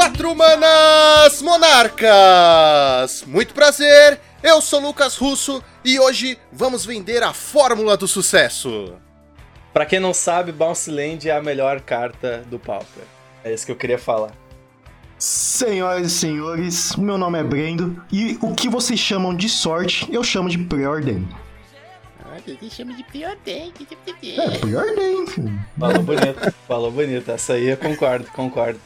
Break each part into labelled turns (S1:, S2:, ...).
S1: Quatro Manas Monarcas! Muito prazer, eu sou Lucas Russo e hoje vamos vender a fórmula do sucesso.
S2: Pra quem não sabe, Bounce Land é a melhor carta do Pauper. É isso que eu queria falar.
S3: Senhoras e senhores, meu nome é Brendo e o que vocês chamam de sorte, eu chamo de preordem.
S4: Ah, você chama de preordem.
S3: É, preordem, filho.
S2: Falou bonito, falou bonito. Essa aí eu concordo, concordo.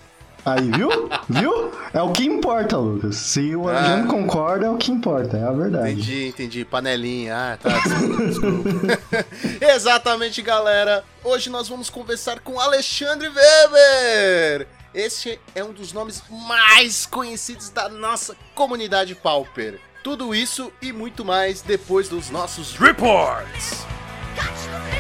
S3: Aí, viu? Viu? É o que importa, Lucas. Se o
S1: Ah.
S3: Arjano concorda, é o que importa, é a verdade.
S1: Entendi, entendi. Panelinha. Ah, tá. Desculpa, desculpa. Exatamente, galera. Hoje nós vamos conversar com Alexandre Weber. Este é um dos nomes mais conhecidos da nossa comunidade Pauper. Tudo isso e muito mais depois dos nossos reports.
S4: Catch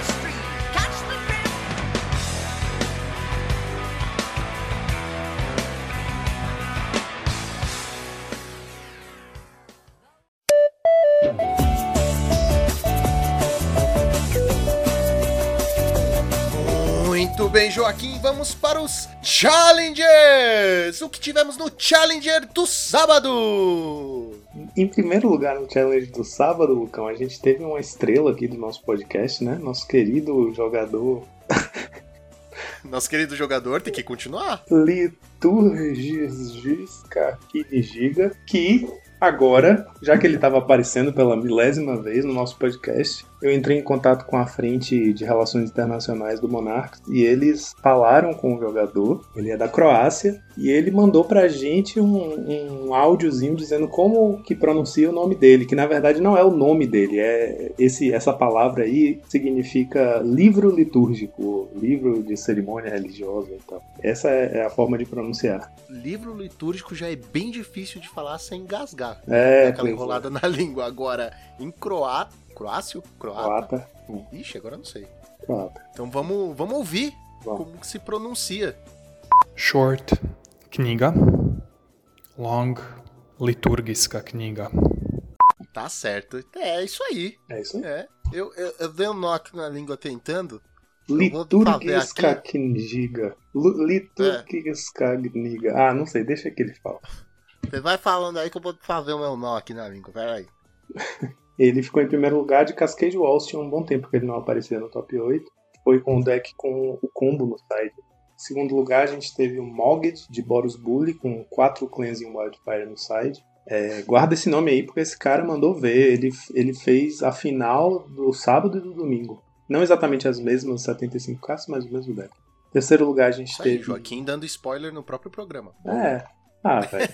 S1: Muito bem, Joaquim, vamos para os Challengers! O que tivemos no Challenger do sábado?
S5: Em primeiro lugar, no challenge do sábado, Lucão, a gente teve uma estrela aqui do nosso podcast, né? Nosso querido jogador
S1: Nosso querido jogador tem que continuar.
S5: Liturgisca Giga, que agora, já que ele estava aparecendo pela milésima vez no nosso podcast, eu entrei em contato com a frente de relações internacionais do Monarcas e eles falaram com o jogador, ele é da Croácia, e ele mandou pra gente um, um áudiozinho dizendo como que pronuncia o nome dele, que na verdade não é o nome dele, é esse essa palavra aí significa livro litúrgico, livro de cerimônia religiosa e tal. Essa é a forma de pronunciar.
S1: Livro litúrgico já é bem difícil de falar sem engasgar.
S5: É,
S1: Aquela
S5: é.
S1: enrolada na língua. Agora, em croata. Croácio? Croata?
S5: Croata.
S1: Ixi, agora não sei.
S5: Croata.
S1: Então vamos, vamos ouvir
S5: Vamos.
S1: como que se pronuncia.
S6: Short knjiga, long liturgijska knjiga.
S1: Tá certo. É isso aí.
S5: É isso aí.
S1: É. Eu, eu, eu dei um knock na língua tentando.
S5: Liturgiska
S1: aqui.
S5: Lu- Liturgiska Knjiga. Ah, não sei, deixa que ele fala.
S1: Você vai falando aí que eu vou fazer o meu knock na língua. Peraí.
S5: Ele ficou em primeiro lugar de Cascade Walls, tinha um bom tempo que ele não aparecia no top 8. Foi com o deck com o combo no side. Em segundo lugar, a gente teve o Mogged de Boros Bully, com 4 Cleansing Wildfire no side. É, guarda esse nome aí, porque esse cara mandou ver. Ele, ele fez a final do sábado e do domingo. Não exatamente as mesmas 75 caças, mas o mesmo deck. Em terceiro lugar, a gente
S1: Isso aí,
S5: teve.
S1: Joaquim dando spoiler no próprio programa.
S5: É. Ah, velho.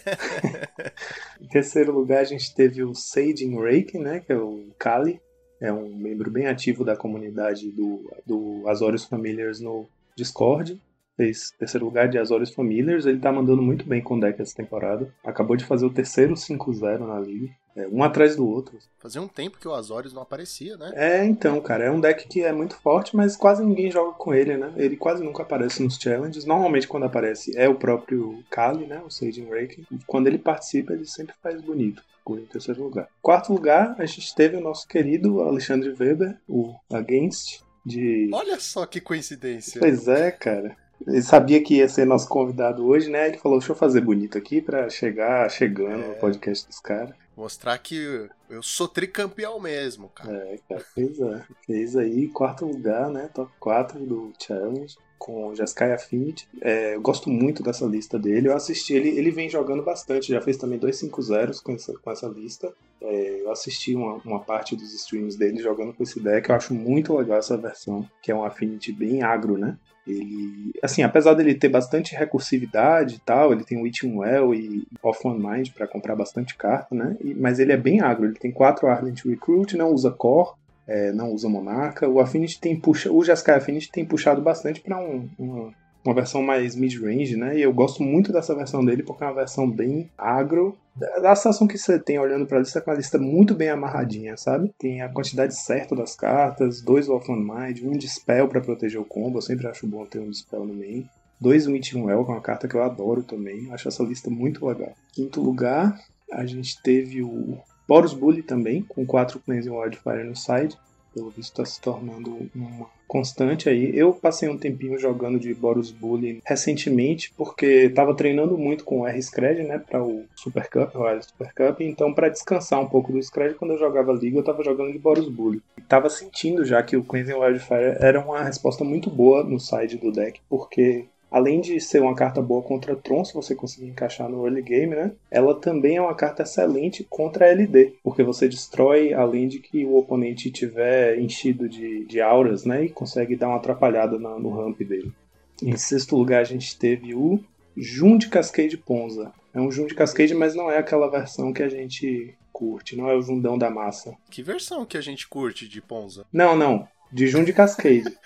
S5: em terceiro lugar, a gente teve o Saging Rake, né? Que é o Kali. É um membro bem ativo da comunidade do, do Azorius Familiars no Discord. Fez terceiro lugar de Azorius Familiars. Ele tá mandando muito bem com o deck essa temporada. Acabou de fazer o terceiro 5-0 na liga. É, um atrás do outro.
S1: Fazia um tempo que o Azorius não aparecia, né?
S5: É, então, cara, é um deck que é muito forte, mas quase ninguém joga com ele, né? Ele quase nunca aparece nos challenges. Normalmente, quando aparece, é o próprio Kali, né? O Sage Rake. E quando ele participa, ele sempre faz bonito. Em terceiro lugar. Quarto lugar, a gente teve o nosso querido Alexandre Weber, o Against, de.
S1: Olha só que coincidência.
S5: Pois é, cara. Ele sabia que ia ser nosso convidado hoje, né? Ele falou: deixa eu fazer bonito aqui pra chegar chegando no podcast dos caras.
S1: Mostrar que eu sou tricampeão mesmo, cara.
S5: É, cara, fez, é. fez aí quarto lugar, né? Top 4 do Challenge com Jeskai Affinity. É, eu gosto muito dessa lista dele. Eu assisti, ele, ele vem jogando bastante, já fez também dois 5-0 com essa, com essa lista. É, eu assisti uma, uma parte dos streams dele jogando com esse deck. Eu acho muito legal essa versão, que é um Affinity bem agro, né? Ele, assim, apesar dele ter bastante recursividade e tal, ele tem Witching Well e Off One Mind pra comprar bastante carta, né? E- mas ele é bem agro, ele tem 4 Ardent Recruit, não usa Core, é, não usa Monarca. O Affinity tem puxa, o Jeskai Affinity tem puxado bastante pra um, uma, uma versão mais mid-range, né? E eu gosto muito dessa versão dele porque é uma versão bem agro. A sensação que você tem olhando pra lista é com a lista muito bem amarradinha, sabe? Tem a quantidade certa das cartas, dois Off on Mind, um Dispel pra proteger o combo, eu sempre acho bom ter um Dispel no. Dois Witching Well, que é uma carta que eu adoro também, acho essa lista muito legal. Quinto lugar, a gente teve o Boros Bully também, com quatro Cleansing Wildfire no side. Pelo visto tá se tornando uma constante aí. Eu passei um tempinho jogando de Boros Bully recentemente, porque tava treinando muito com o R-Scred, né, para o Super Cup, o Wild Super Cup, então para descansar um pouco do Scred, quando eu jogava Liga, eu tava jogando de Boros Bully. E tava sentindo já que o Cleansing Wildfire era uma resposta muito boa no side do deck, porque Além de ser uma carta boa contra Tron, se você conseguir encaixar no early game, né? Ela também é uma carta excelente contra LD, porque você destrói, além de que o oponente tiver enchido de, de auras, né? E consegue dar uma atrapalhada na- no ramp dele. Em sexto lugar, a gente teve o Jun de Cascade Ponza. É um Jun de Cascade, mas não é aquela versão que a gente curte, não é o Jundão da massa.
S1: Que versão que a gente curte de Ponza?
S5: Não, não. De Jun de Cascade.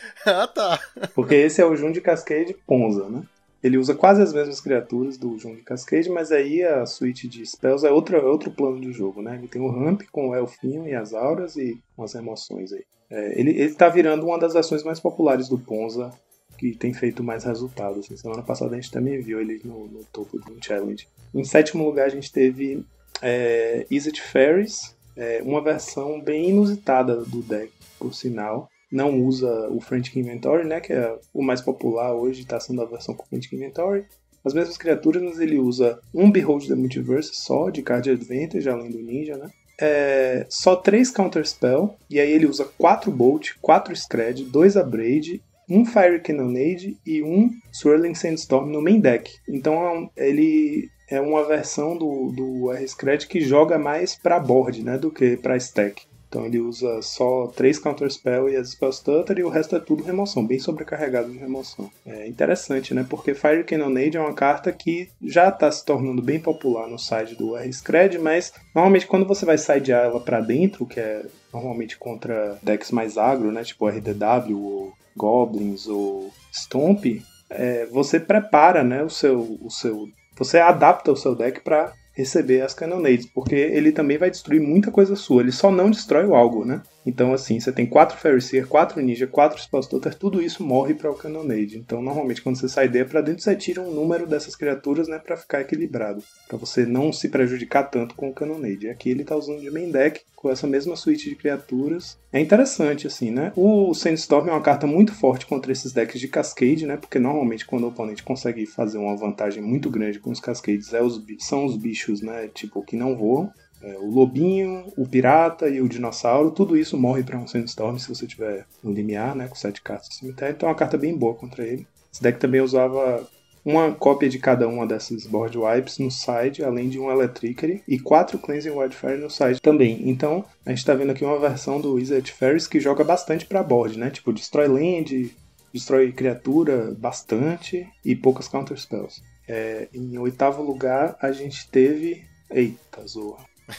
S1: ah, tá.
S5: Porque esse é o Jun de Cascade Ponza, né? Ele usa quase as mesmas criaturas do Jun de Cascade, mas aí a suíte de spells é outro, é outro plano de jogo, né? Ele tem o ramp com o elfinho e as auras e umas emoções aí. É, ele, ele tá virando uma das versões mais populares do Ponza, que tem feito mais resultados. Assim. Semana passada a gente também viu ele no, no topo de um challenge. Em sétimo lugar a gente teve é, Izzet Fairies, é, uma versão bem inusitada do deck, por sinal não usa o Frantic Inventory, né, que é o mais popular hoje, está sendo a versão com Frantic Inventory. As mesmas criaturas, mas ele usa um Behold the Multiverse só, de card advantage, além do Ninja, né? É, só 3 Counter Spell, e aí ele usa 4 Bolt, 4 Scred, 2 Abrade, um Fire Cannonade e um Swirling Sandstorm no main deck. Então é ele é uma versão do, do R-Scred que joga mais para board, né, do que para stack. Então ele usa só três Counter Spell e as Spell Stutter e o resto é tudo remoção, bem sobrecarregado de remoção. É interessante, né? Porque Fire Cannonade é uma carta que já está se tornando bem popular no side do R-Scred, mas normalmente quando você vai sidear ela para dentro, que é normalmente contra decks mais agro, né? Tipo RDW ou Goblins ou Stomp, é, você prepara, né? O seu, o seu, você adapta o seu deck para receber as Cannonades, porque ele também vai destruir muita coisa sua, ele só não destrói o algo, né? Então, assim, você tem 4 Fairy Seer, 4 Ninja, 4 Spellstutter, tudo isso morre para o Cannonade. Então, normalmente, quando você sai ideia para dentro, você tira um número dessas criaturas, né, para ficar equilibrado, para você não se prejudicar tanto com o Cannonade. Aqui ele tá usando de main deck com essa mesma suíte de criaturas. É interessante, assim, né? O Sandstorm é uma carta muito forte contra esses decks de Cascade, né? Porque normalmente quando o oponente consegue fazer uma vantagem muito grande com os Cascades, é os, são os bichos, né? Tipo, que não voam. É, o lobinho, o pirata e o dinossauro, tudo isso morre para um Sandstorm se você tiver um limiar, né? Com 7 cartas no cemitério. Então é uma carta bem boa contra ele. Esse deck também usava uma cópia de cada uma dessas board wipes no side, além de um Electricity, e quatro Cleansing Wildfire no side também. Então, a gente tá vendo aqui uma versão do Wizard Fairies que joga bastante pra board, né? Tipo, destrói land, destrói criatura bastante e poucas counter spells. É, em oitavo lugar, a gente teve. Eita, Zorra.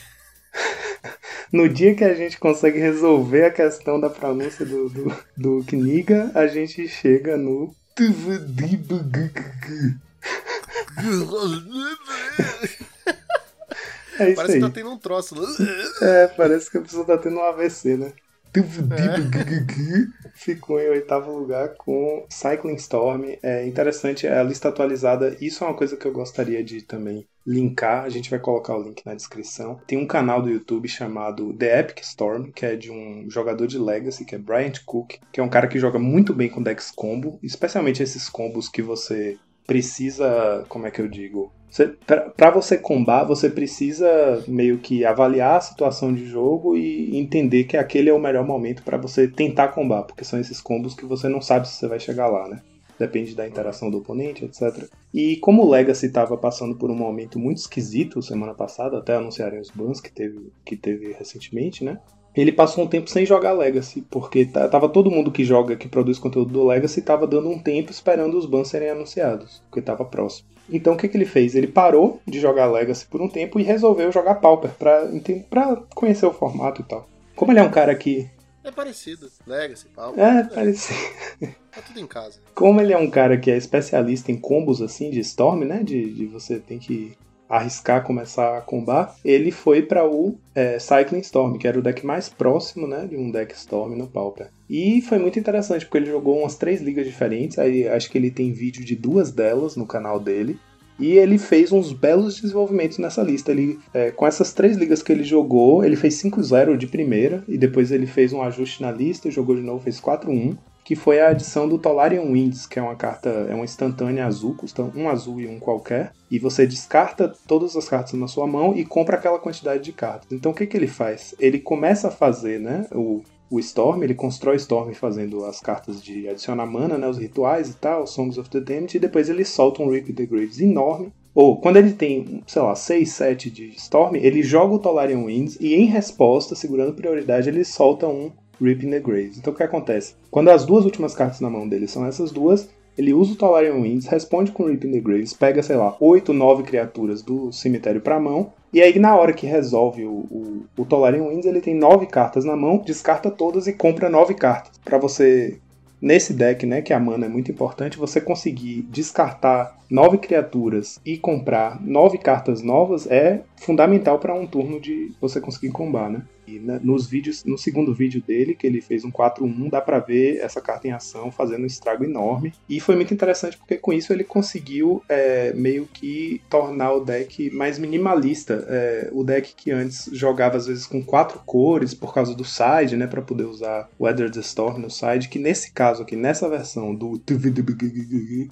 S5: No dia que a gente consegue resolver a questão da pronúncia do, do, do Kniga, a gente chega no. É
S1: Parece
S5: aí.
S1: que tá tendo um troço.
S5: É, parece que a pessoa tá tendo um AVC, né? Ficou em oitavo lugar com Cycling Storm. É interessante, é a lista atualizada. Isso é uma coisa que eu gostaria de também linkar. A gente vai colocar o link na descrição. Tem um canal do YouTube chamado The Epic Storm, que é de um jogador de Legacy, que é Bryant Cook, que é um cara que joga muito bem com decks combo, especialmente esses combos que você precisa, como é que eu digo? Para você combar, você precisa meio que avaliar a situação de jogo e entender que aquele é o melhor momento para você tentar combar, porque são esses combos que você não sabe se você vai chegar lá, né? Depende da interação do oponente, etc. E como o Legacy estava passando por um momento muito esquisito semana passada, até anunciarem os bans que teve, que teve recentemente, né? Ele passou um tempo sem jogar Legacy, porque tava todo mundo que joga, que produz conteúdo do Legacy, tava dando um tempo esperando os bans serem anunciados, porque tava próximo. Então o que, que ele fez? Ele parou de jogar Legacy por um tempo e resolveu jogar Pauper pra, pra conhecer o formato e tal. Como ele é um cara que.
S1: É parecido. Legacy, pau.
S5: É, parece.
S1: Tá tudo em casa.
S5: Como ele é um cara que é especialista em combos assim de Storm, né? De, de você tem que arriscar começar a combar, ele foi para o é, Cycling Storm, que era o deck mais próximo, né, de um deck Storm no Pauper. E foi muito interessante porque ele jogou umas três ligas diferentes. Aí acho que ele tem vídeo de duas delas no canal dele. E ele fez uns belos desenvolvimentos nessa lista. Ele, é, com essas três ligas que ele jogou, ele fez 5-0 de primeira, e depois ele fez um ajuste na lista, jogou de novo, fez 4-1 que foi a adição do Tolarian Winds, que é uma carta, é uma instantânea azul, custa um azul e um qualquer, e você descarta todas as cartas na sua mão e compra aquela quantidade de cartas. Então o que, que ele faz? Ele começa a fazer, né, o, o Storm, ele constrói Storm fazendo as cartas de adicionar mana, né, os rituais e tal, Songs of the Damned, e depois ele solta um Rip the Graves enorme, ou quando ele tem, sei lá, 6, 7 de Storm, ele joga o Tolarian Winds e em resposta, segurando prioridade, ele solta um Rip the Graves. Então o que acontece? Quando as duas últimas cartas na mão dele são essas duas, ele usa o Tolarian Winds, responde com Rip the Graves, pega, sei lá, 8, 9 criaturas do cemitério pra mão, e aí na hora que resolve o, o, o Tolarian Winds, ele tem 9 cartas na mão, descarta todas e compra 9 cartas. Pra você nesse deck, né, que a mana é muito importante, você conseguir descartar nove criaturas e comprar nove cartas novas é fundamental para um turno de você conseguir combar, né? E né, nos vídeos, no segundo vídeo dele, que ele fez um 4-1, dá pra ver essa carta em ação fazendo um estrago enorme. E foi muito interessante porque com isso ele conseguiu é, meio que tornar o deck mais minimalista. É, o deck que antes jogava às vezes com quatro cores por causa do side, né, para poder usar Weather the Storm no side, que nesse caso aqui, nessa versão do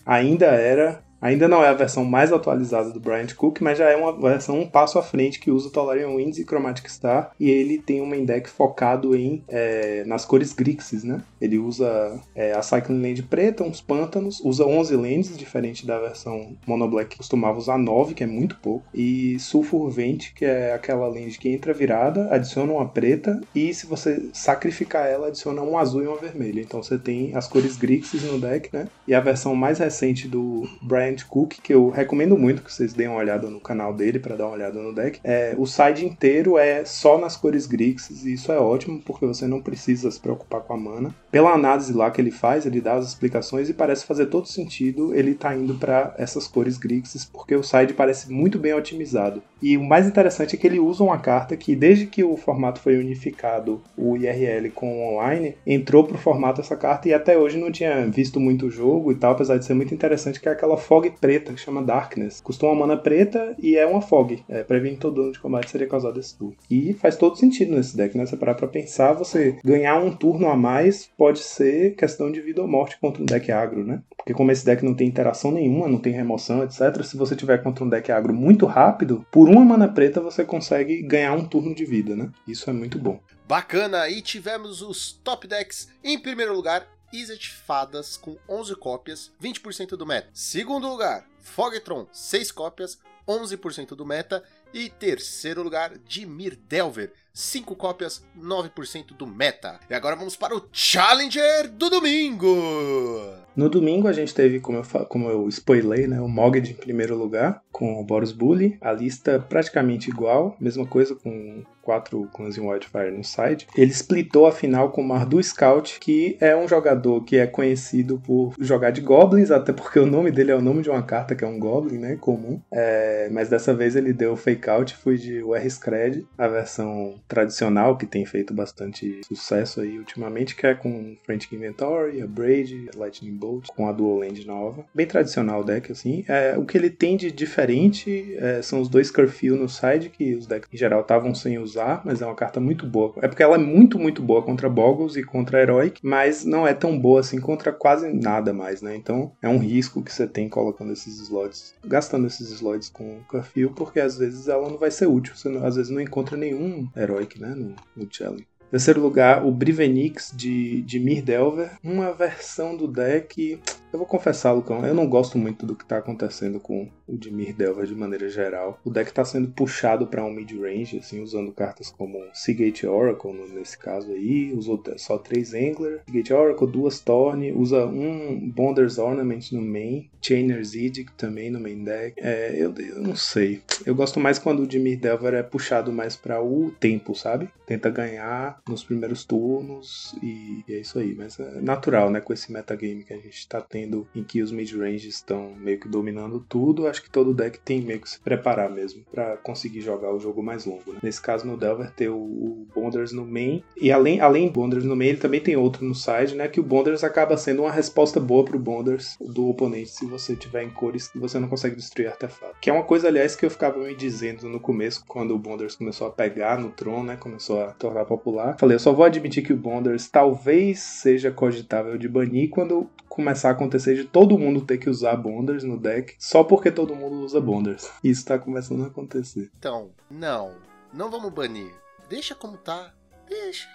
S5: ainda era Ainda não é a versão mais atualizada do Bryant Cook, mas já é uma versão um passo à frente que usa Tolarian Winds e Chromatic Star. E ele tem um main deck focado em é, nas cores Grixis, né? Ele usa é, a Cycling Land preta, uns pântanos, usa 11 lands, diferente da versão Mono Black que costumava usar 9, que é muito pouco. E Sulfur Vent, que é aquela land que entra virada, adiciona uma preta, e se você sacrificar ela, adiciona um azul e uma vermelha. Então você tem as cores Grixis no deck, né? E a versão mais recente do Bryant Cook, que eu recomendo muito que vocês deem uma olhada no canal dele para dar uma olhada no deck. É, o side inteiro é só nas cores Grixis e isso é ótimo porque você não precisa se preocupar com a mana. Pela análise lá que ele faz, ele dá as explicações e parece fazer todo sentido ele tá indo para essas cores Grixis porque o side parece muito bem otimizado. E o mais interessante é que ele usa uma carta que desde que o formato foi unificado, o IRL com o online, entrou pro formato essa carta e até hoje não tinha visto muito jogo e tal, apesar de ser muito interessante que é aquela fog preta que chama Darkness. Custa uma mana preta e é uma fog. É, previne todo dano de combate seria causado esse turno. E faz todo sentido nesse deck, né? Você parar pra pensar, você ganhar um turno a mais pode ser questão de vida ou morte contra um deck agro, né? Porque como esse deck não tem interação nenhuma, não tem remoção, etc., se você tiver contra um deck agro muito rápido, por uma mana preta você consegue ganhar um turno de vida, né? Isso é muito bom.
S1: Bacana, e tivemos os top decks. Em primeiro lugar, Izzet Fadas com 11 cópias, 20% do meta. Segundo lugar, Fogtron, 6 cópias, 11% do meta. E terceiro lugar, Dimir Delver, 5 cópias, 9% do meta. E agora vamos para o Challenger do domingo.
S5: No domingo a gente teve, como eu, como eu spoilei, né, o Mogged em primeiro lugar, com o Boros Bully. A lista praticamente igual, mesma coisa com quatro em Wildfire no side. Ele splitou a final com o Mardu Scout, que é um jogador que é conhecido por jogar de Goblins, até porque o nome dele é o nome de uma carta que é um Goblin, né, comum. É, mas dessa vez ele deu fake out foi de UR Scred, a versão tradicional que tem feito bastante sucesso aí ultimamente, que é com Frantic Inventory, a Braid, a Lightning Bolt, com a Dual Land nova. Bem tradicional o deck, assim. É, o que ele tem de diferente é, são os dois Curfew no side, que os decks em geral estavam sem usar, mas é uma carta muito boa. É porque ela é muito, muito boa contra Boggles e contra Heroic, mas não é tão boa assim contra quase nada mais, né? Então é um risco que você tem colocando esses slots, gastando esses slots com Curfew, porque às vezes ela não vai ser útil. Você não- às vezes não encontra nenhum Heroic, né? No, no challenge. Terceiro lugar, o Brivenix de, de Mir Delver. Uma versão do deck. Eu vou confessar, Lucão, eu não gosto muito do que tá acontecendo com o de Mir Delver de maneira geral. O deck tá sendo puxado para um mid-range, assim, usando cartas como Seagate Oracle, nesse caso aí. Usou só três Angler, Seagate Oracle, duas Thorn, usa um Bonder's Ornament no main, Chainer's Edict também no main deck. É, eu, eu não sei. Eu gosto mais quando o Dimir Delver é puxado mais para o tempo, sabe? Tenta ganhar nos primeiros turnos e, e é isso aí. Mas é natural, né? Com esse metagame que a gente tá tendo tendo em que os mid-range estão meio que dominando tudo, acho que todo deck tem meio que se preparar mesmo pra conseguir jogar o jogo mais longo. né? Nesse caso, no Delver, ter o, o Bonders no main, e além, além Bonders no main, ele também tem outro no side, né? Que o Bonders acaba sendo uma resposta boa pro Bonders do oponente se você tiver em cores que você não consegue destruir artefato. Que é uma coisa, aliás, que eu ficava me dizendo no começo, quando o Bonders começou a pegar no Tron, né? Começou a tornar popular. Falei, eu só vou admitir que o Bonders talvez seja cogitável de banir quando começar a acontecer de todo mundo ter que usar Bonders no deck só porque todo mundo usa Bonders. Isso tá começando a acontecer.
S1: Então, não. Não vamos banir. Deixa como tá. Deixa.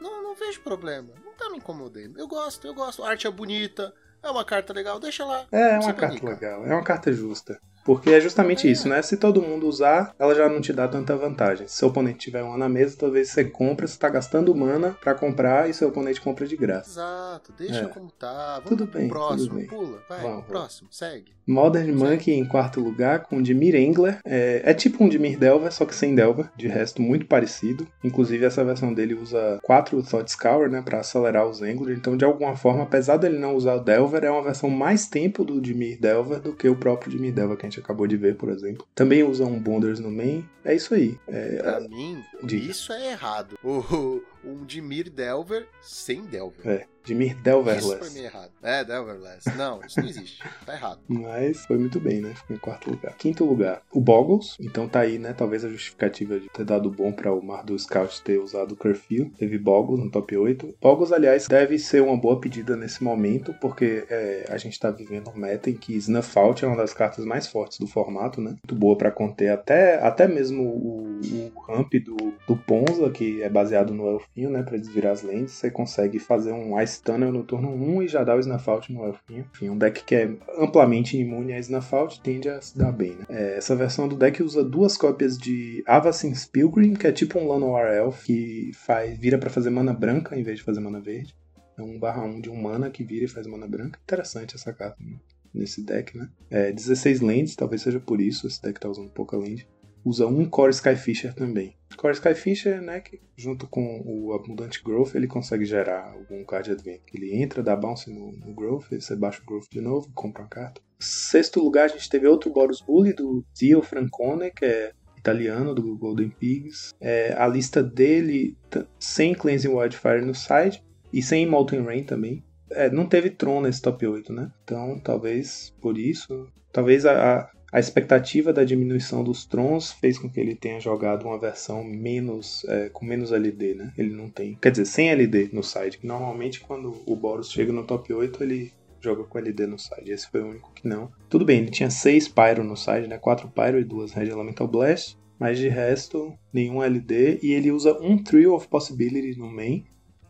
S1: Não, não vejo problema. Não tá me incomodando. Eu gosto, eu gosto. A arte é bonita. É uma carta legal. Deixa lá.
S5: É, é uma carta legal, é uma carta justa. Porque é justamente isso, né? Se todo mundo usar, ela já não te dá tanta vantagem. Se seu oponente tiver uma na mesa, talvez você compra, você tá gastando mana pra comprar e seu oponente compra de graça.
S1: Exato, deixa
S5: É.
S1: como tá. Vamos
S5: Tudo bem,
S1: próximo.
S5: tudo bem.
S1: Pula, vai.
S5: Vamos,
S1: próximo, segue.
S5: Modern Monkey em quarto lugar com Dimir Engler. É, é tipo um Dimir Delver, só que sem Delver. De resto, muito parecido. Inclusive, essa versão dele usa 4 Thought Scour, né? Pra acelerar os Engler. Então, de alguma forma, apesar dele não usar o Delver, é uma versão mais tempo do Dimir Delver do que o próprio Dimir Delver que a gente acabou de ver, por exemplo. Também usa um Bonders no main. É isso aí. É,
S1: Pra mim,
S5: diga.
S1: isso é errado. O, um Dimir Delver sem Delver.
S5: é Dimir
S1: Isso pra mim
S5: Delverless.
S1: é errado. É, Delverless. Não, isso não existe. Tá errado.
S5: Mas foi muito bem, né? Ficou em quarto lugar. Quinto lugar, o Boggles. Então tá aí, né? Talvez a justificativa de ter dado bom pra o Mardu Scout ter usado o Curfew. Teve Boggles no top 8. Boggles, aliás, deve ser uma boa pedida nesse momento, porque é, a gente tá vivendo um meta em que Snuff Out é uma das cartas mais fortes do formato, né? Muito boa pra conter até, até mesmo o, o ramp do, do Ponza, que é baseado no Elfinho, né? Pra desvirar as lentes. Você consegue fazer um Ice Tunnel no turno 1 e já dá o Snuff Out no Elfinho. Enfim, um deck que é amplamente imune a Snuff Out tende a se dar bem, né? É, essa versão do deck usa duas cópias de Avacyn's Pilgrim, que é tipo um Llanowar Elf, que faz, vira pra fazer mana branca em vez de fazer mana verde. É um barra 1 de um mana que vira e faz mana branca. Interessante essa carta né? nesse deck, né? É, 16 lands, talvez seja por isso esse deck tá usando pouca land. Usa um Core Skyfisher também. Core Skyfisher, né, que junto com o Abundant Growth, ele consegue gerar algum card advent. Ele entra, dá bounce no, no Growth, você baixa o Growth de novo, compra uma carta. Sexto lugar, a gente teve outro Boros Bully, do Zio Francone, que é italiano, do Golden Pigs. É, a lista dele, sem Cleansing Wildfire no side, e sem Molten Rain também. É, não teve Tron nesse top 8, né? Então, talvez por isso. Talvez a, a, a expectativa da diminuição dos Trons fez com que ele tenha jogado uma versão menos é, com menos LD, né? Ele não tem. Quer dizer, sem LD no side. Normalmente, quando o Boros chega no top 8, ele joga com LD no side. Esse foi o único que não. Tudo bem, ele tinha 6 Pyro no side, né? 4 Pyro e 2 Red Elemental Blast. Mas de resto, nenhum LD. E ele usa um Trio of Possibility no main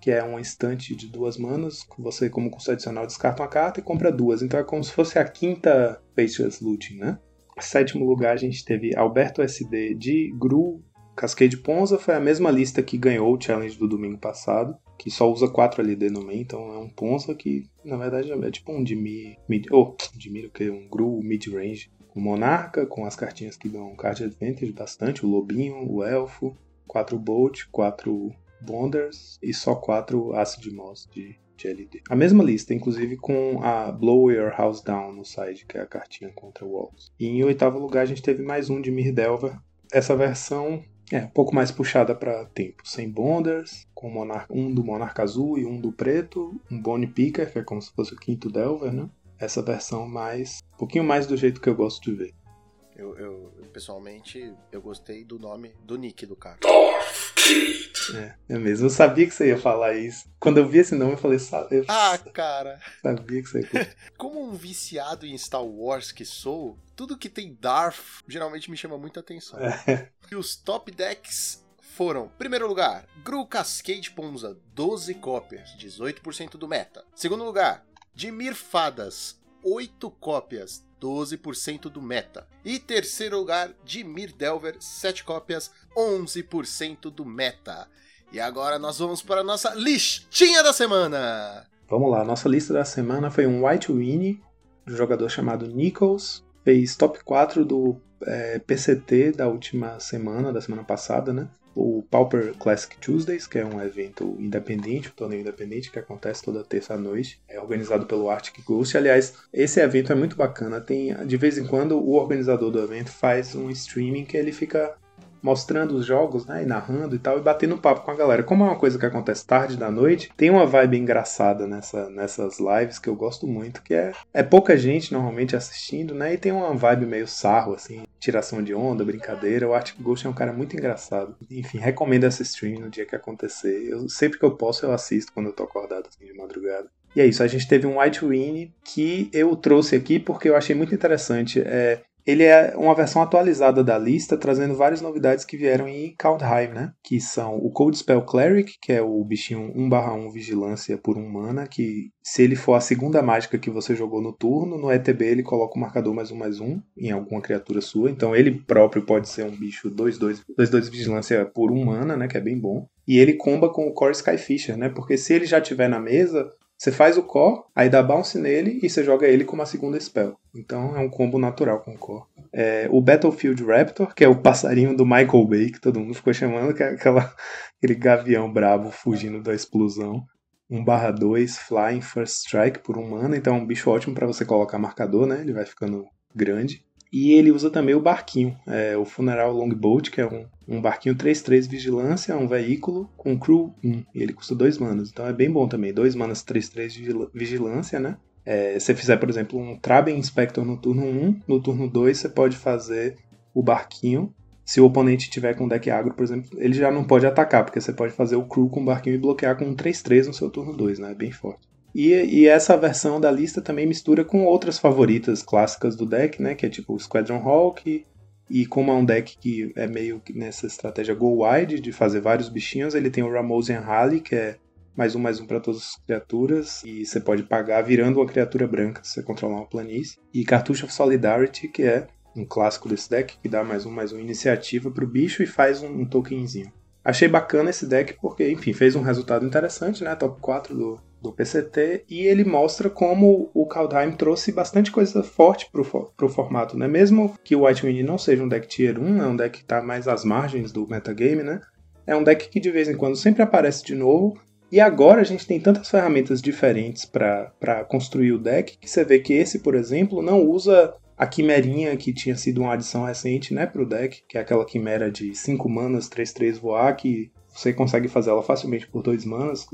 S5: que é um instante de duas manas, você, como custo adicional, descarta uma carta e compra duas. Então é como se fosse a quinta Faceless Looting, né? Sétimo lugar a gente teve Alberto SD de Gru Cascade Ponza, foi a mesma lista que ganhou o challenge do domingo passado, que só usa 4 LD no main, então é um Ponza que na verdade é tipo um Dimir, mid, oh, Dimir o que? Um Gru mid-range. Com Monarca, com as cartinhas que dão card advantage bastante, o Lobinho, o Elfo, 4 Bolt, 4 Bonders e só 4 Acid Moss de, de LD. A mesma lista, inclusive com a Blow Your House Down no side, que é a cartinha contra Walls. E em oitavo lugar a gente teve mais um de Mirdelver. Essa versão é um pouco mais puxada para tempo, sem Bonders, com Monarca, um do Monarca Azul e um do Preto, um Bone Picker, que é como se fosse o quinto Delver, né? Essa versão mais. um pouquinho mais do jeito que eu gosto de ver.
S1: Eu, eu, eu, pessoalmente, eu gostei do nome, do nick do cara.
S5: É, é mesmo. Eu sabia que você ia falar isso. Quando eu vi esse nome, eu falei, "Sa- eu
S1: Ah, cara.
S5: sabia que você ia.
S1: Como um viciado em Star Wars que sou, tudo que tem Darth geralmente me chama muita atenção.
S5: É.
S1: E os top decks foram: primeiro lugar, Gru Cascade Ponza, 12 cópias, 18% do meta. Segundo lugar, Dimir Fadas, 8 cópias, 12% do meta. E terceiro lugar, Dimir Delver, 7 cópias, 11% do meta. E agora nós vamos para a nossa listinha da semana.
S5: Vamos lá, nossa lista da semana foi um White Winnie, um jogador chamado Nichols. Fez top 4 do é, PCT da última semana, da semana passada, né? O Pauper Classic Tuesdays, que é um evento independente, um torneio independente que acontece toda terça-noite. É organizado pelo Arctic Ghost. Aliás, esse evento é muito bacana. Tem, de vez em quando, o organizador do evento faz um streaming que ele fica mostrando os jogos, né, e narrando e tal, e batendo papo com a galera. Como é uma coisa que acontece tarde da noite, tem uma vibe engraçada nessa, nessas lives que eu gosto muito, que é, é pouca gente normalmente assistindo, né, e tem uma vibe meio sarro, assim, tiração de onda, brincadeira. O Arctic Ghost é um cara muito engraçado. Enfim, recomendo essa stream no dia que acontecer. Eu, sempre que eu posso, eu assisto quando eu tô acordado, assim, de madrugada. E é isso, a gente teve um White Win que eu trouxe aqui porque eu achei muito interessante. É, ele é uma versão atualizada da lista, trazendo várias novidades que vieram em Kaldheim, né? Que são o Cold Spell Cleric, que é o bichinho 1/1 vigilância por um mana, que se ele for a segunda mágica que você jogou no turno, no ETB ele coloca o marcador mais um mais um em alguma criatura sua. Então ele próprio pode ser um bicho 2/2 2/2 vigilância por um mana, né? Que é bem bom. E ele comba com o Core Skyfisher, né? Porque se ele já tiver na mesa, você faz o core, aí dá bounce nele e você joga ele com uma segunda spell. Então é um combo natural com o core. É, o Battlefield Raptor, que é o passarinho do Michael Bay, que todo mundo ficou chamando, que é aquela, aquele gavião brabo fugindo da explosão. 1/2 Flying First Strike por um mana, então é um bicho ótimo para você colocar marcador, né? Ele vai ficando grande. E ele usa também o barquinho, é, o Funeral Longboat, que é um, um barquinho 3-3 vigilância, um veículo com crew 1. E ele custa 2 manas, então é bem bom também. 2 manas 3-3 vigil vigilância, né? É, se você fizer, por exemplo, um Traben Inspector no turno 1, no turno 2 você pode fazer o barquinho. Se o oponente tiver com deck agro, por exemplo, ele já não pode atacar, porque você pode fazer o crew com o barquinho e bloquear com um 3-3 no seu turno 2, né? É bem forte. E, e, essa versão da lista também mistura com outras favoritas clássicas do deck, né? Que é tipo o Squadron Hawk. E como é um deck que é meio que nessa estratégia go wide, de fazer vários bichinhos, ele tem o Ramosian Rally, que é mais um mais um para todas as criaturas. E você pode pagar virando uma criatura branca se você controlar uma planície. E Cartouche of Solidarity, que é um clássico desse deck, que dá mais um mais um iniciativa pro bicho e faz um, um tokenzinho. Achei bacana esse deck porque, enfim, fez um resultado interessante, né? Top 4 do, do PCT, e ele mostra como o Kaldheim trouxe bastante coisa forte pro, pro formato, né? Mesmo que o White Wind não seja um deck tier 1, é um deck que tá mais às margens do metagame, né? É um deck que de vez em quando sempre aparece de novo, e agora a gente tem tantas ferramentas diferentes para construir o deck que você vê que esse, por exemplo, não usa a quimerinha que tinha sido uma adição recente né, para o deck, que é aquela quimera de 5 manas, 3-3 voar, que você consegue fazer ela facilmente por 2 manas,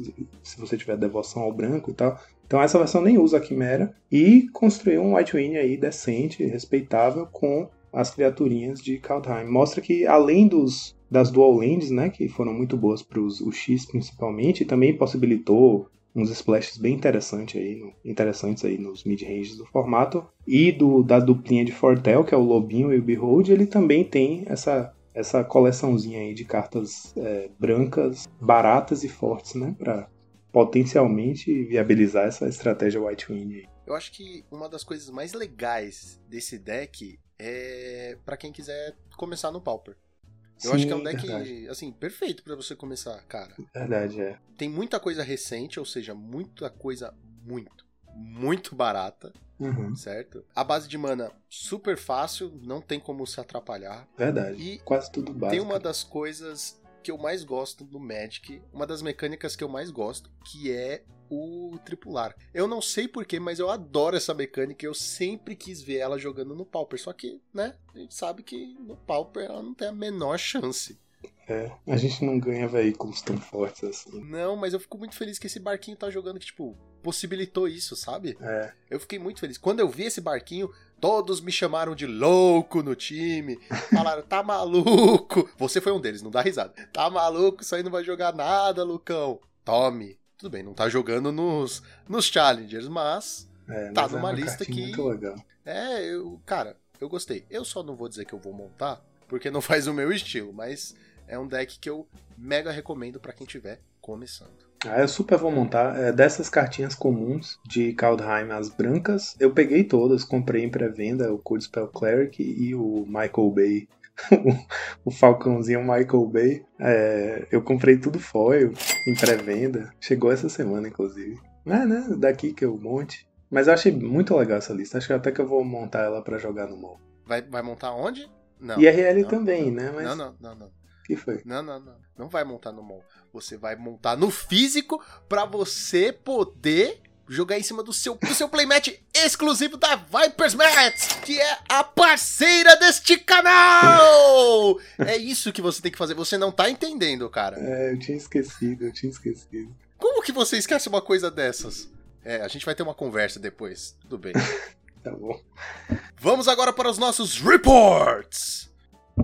S5: se você tiver devoção ao branco e tal. Então essa versão nem usa a quimera e construiu um White Wing aí decente, respeitável com as criaturinhas de Kaldheim. Mostra que além dos das dual lands, né, que foram muito boas para os X principalmente, também possibilitou uns splashes bem interessantes aí, interessantes aí nos mid-ranges do formato. E do, da duplinha de Fortel, que é o Lobinho e o Behold, ele também tem essa, essa coleçãozinha aí de cartas é, brancas, baratas e fortes, né? Pra potencialmente viabilizar essa estratégia White Wind aí.
S1: Eu acho que uma das coisas mais legais desse deck é para quem quiser começar no Pauper. Eu
S5: Sim,
S1: acho que é um deck,
S5: verdade.
S1: assim, perfeito para você começar, cara.
S5: Verdade, é.
S1: Tem muita coisa recente, ou seja, muita coisa muito, muito barata,
S5: Uhum,
S1: certo? A base de mana super fácil, não tem como se atrapalhar.
S5: verdade.
S1: E
S5: Quase tudo básico.
S1: Tem uma das coisas que eu mais gosto do Magic, uma das mecânicas que eu mais gosto, que é o tripular. Eu não sei porquê, mas eu adoro essa mecânica e eu sempre quis ver ela jogando no Pauper. Só que, né, a gente sabe que no Pauper ela não tem a menor chance.
S5: É, a gente não ganha veículos tão fortes assim.
S1: Não, mas eu fico muito feliz que esse barquinho tá jogando que, tipo, possibilitou isso, sabe?
S5: É,
S1: Eu fiquei muito feliz. Quando eu vi esse barquinho, todos me chamaram de louco no time. Falaram, tá maluco. Você foi um deles, não dá risada. Tá maluco, isso aí não vai jogar nada, Lucão. Tome. Tudo bem, não tá jogando nos, nos Challengers, mas
S5: é,
S1: Tá
S5: mas é
S1: numa
S5: uma
S1: lista que-
S5: muito legal.
S1: é, eu, cara, eu gostei. Eu só não vou dizer que eu vou montar, porque não faz o meu estilo, mas é um deck que eu mega recomendo pra quem tiver começando.
S5: Ah, eu super vou montar. É, dessas cartinhas comuns de Kaldheim, as brancas, eu peguei todas, comprei em pré-venda o Cold Spell Cleric e o Michael Bay. o Falcãozinho Michael Bay. É, eu comprei tudo foil em pré-venda. Chegou essa semana, inclusive. É, né? Daqui que eu monte. Mas eu achei muito legal essa lista. Acho que até que eu vou montar ela pra jogar no mall.
S1: Vai, vai montar onde? Não.
S5: e RL
S1: não,
S5: também,
S1: não.
S5: né? Mas
S1: Não, não, não, não.
S5: Que foi?
S1: Não, não, não. Não vai montar no mall. Você vai montar no físico pra você poder jogar em cima do seu, do seu playmat exclusivo da Vipers Mats, que é a parceira deste canal! é isso que você tem que fazer. Você não tá entendendo, cara.
S5: É, eu tinha esquecido, eu tinha esquecido.
S1: Como que você esquece uma coisa dessas? É, a gente vai ter uma conversa depois. Tudo bem.
S5: Tá bom.
S1: Vamos agora para os nossos reports.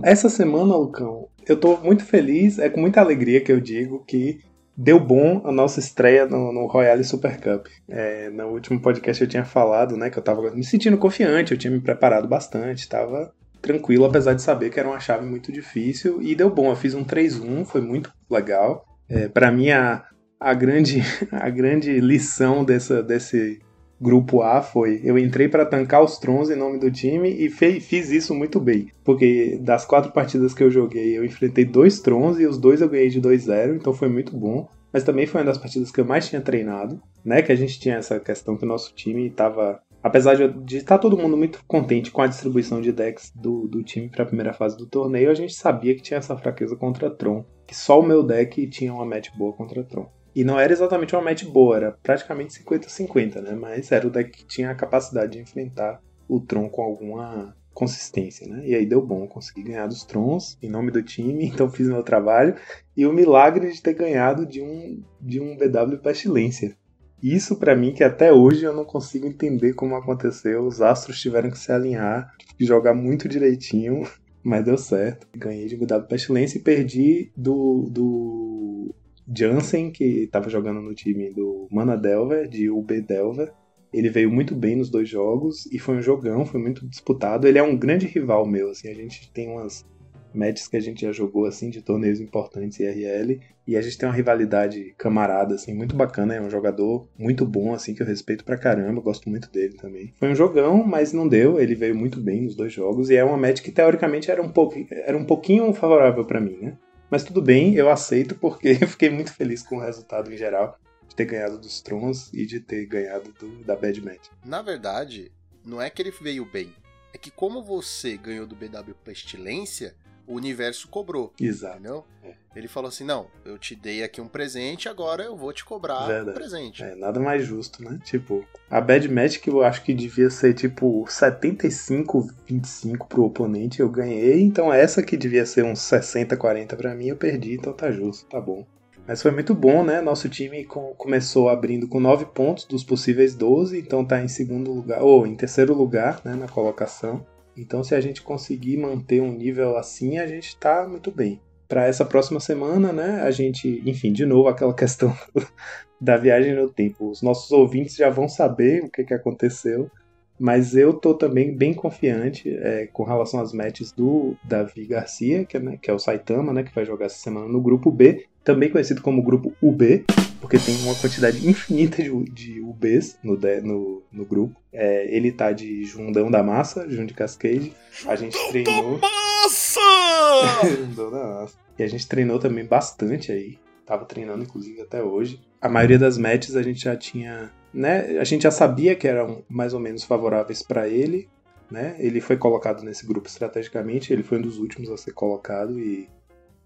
S5: Essa semana, Lucão, eu tô muito feliz, é com muita alegria que eu digo que deu bom a nossa estreia no, no Royale Super Cup. É, no último podcast eu tinha falado, né, que eu tava me sentindo confiante, eu tinha me preparado bastante, tava tranquilo, apesar de saber que era uma chave muito difícil, e deu bom, eu fiz um 3-1, foi muito legal. É, para mim, a, a, grande, a grande lição dessa, desse grupo A foi: eu entrei para tancar os Trons em nome do time e fe- fiz isso muito bem. Porque das quatro partidas que eu joguei, eu enfrentei dois Trons e os dois eu ganhei de 2-0, então foi muito bom. Mas também foi uma das partidas que eu mais tinha treinado, né? Que a gente tinha essa questão que o nosso time estava. Apesar de estar todo mundo muito contente com a distribuição de decks do, do time para a primeira fase do torneio, a gente sabia que tinha essa fraqueza contra Tron. Que só o meu deck tinha uma match boa contra Tron. E não era exatamente uma match boa, era praticamente 50-50, né? Mas era o deck que tinha a capacidade de enfrentar o Tron com alguma consistência, né? E aí deu bom, consegui ganhar dos Trons em nome do time, então fiz meu trabalho. E o milagre de ter ganhado de um, de um BW Pestilência. Isso pra mim que até hoje eu não consigo entender como aconteceu. Os astros tiveram que se alinhar, jogar muito direitinho, mas deu certo. Ganhei de BW Pestilência e perdi do, do Jansen, que estava jogando no time do Mana Delver, de UB Delver. Ele veio muito bem nos dois jogos e foi um jogão, foi muito disputado. Ele é um grande rival meu, assim, a gente tem umas matches que a gente já jogou assim de torneios importantes IRL e a gente tem uma rivalidade camarada assim muito bacana, é um jogador muito bom assim que eu respeito pra caramba, gosto muito dele também. Foi um jogão, mas não deu, ele veio muito bem nos dois jogos e é uma match que teoricamente era um pouco era um pouquinho favorável pra mim, né? Mas tudo bem, eu aceito porque eu fiquei muito feliz com o resultado em geral de ter ganhado dos Trons e de ter ganhado do, da Bad Match.
S1: Na verdade, não é que ele veio bem. É que como você ganhou do BW Pestilência, o universo cobrou.
S5: Exato.
S1: Entendeu?
S5: É.
S1: Ele falou assim: não, eu te dei aqui um presente, agora eu vou te cobrar
S5: Verdade.
S1: um presente.
S5: É, nada mais justo, né? Tipo, a Bad Match que eu acho que devia ser tipo 75-25 pro oponente, eu ganhei, então essa que devia ser uns 60-40 pra mim, eu perdi, então tá justo, tá bom. Mas foi muito bom, né? Nosso time com- começou abrindo com 9 pontos dos possíveis 12, então tá em segundo lugar, ou em terceiro lugar, né, na colocação. Então se a gente conseguir manter um nível assim, a gente tá muito bem. Para essa próxima semana, né, a gente, enfim, de novo aquela questão da viagem no tempo. Os nossos ouvintes já vão saber o que, que aconteceu, mas eu tô também bem confiante é, com relação às matches do Davi Garcia, que é, né, que é o Saitama, né, que vai jogar essa semana no grupo B, também conhecido como grupo UB, porque tem uma quantidade infinita de, de UBs no, no, no grupo. É, ele tá de Jundão da Massa, Jun de Cascade. A gente treinou.
S1: Nossa!
S5: Jundão da Massa. E a gente treinou também bastante aí. Tava treinando, inclusive, até hoje. A maioria das matches a gente já tinha. Né? A gente já sabia que eram mais ou menos favoráveis pra ele. Né? Ele foi colocado nesse grupo estrategicamente, ele foi um dos últimos a ser colocado e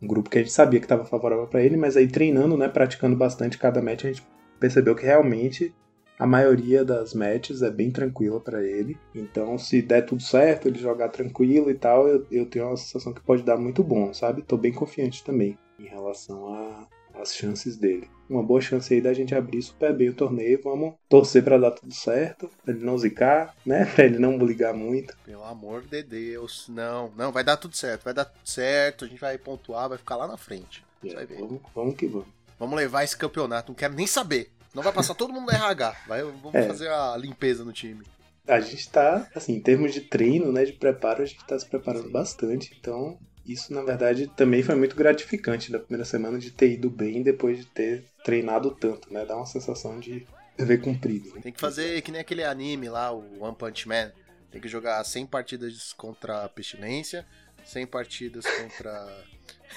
S5: um grupo que a gente sabia que estava favorável pra ele, mas aí treinando, né, praticando bastante cada match, a gente percebeu que realmente a maioria das matches é bem tranquila pra ele. Então, se der tudo certo, ele jogar tranquilo e tal, eu, eu tenho uma sensação que pode dar muito bom, sabe? Tô bem confiante também em relação a- às chances dele. Uma boa chance aí da gente abrir super bem o torneio. Vamos torcer pra dar tudo certo, pra ele não zicar, né? Pra ele não ligar muito.
S1: Pelo amor de Deus. Não, não, vai dar tudo certo, vai dar tudo certo, a gente vai pontuar, vai ficar lá na frente. Ver.
S5: Vamos, vamos que vamos.
S1: Vamos levar esse campeonato, não quero nem saber. Não vai passar todo mundo no RH. Vai, vamos
S5: É.
S1: fazer a limpeza no time.
S5: A gente tá, assim, em termos de treino, né, de preparo, a gente tá se preparando
S1: Sim.
S5: bastante. Então, isso, na verdade, também foi muito gratificante na primeira semana de ter ido bem depois de ter treinado tanto, né? Dá uma sensação de dever cumprido. Né?
S1: Tem que fazer que nem aquele anime lá, o One Punch Man. Tem que jogar 100 partidas contra a Pestilência, 100 partidas contra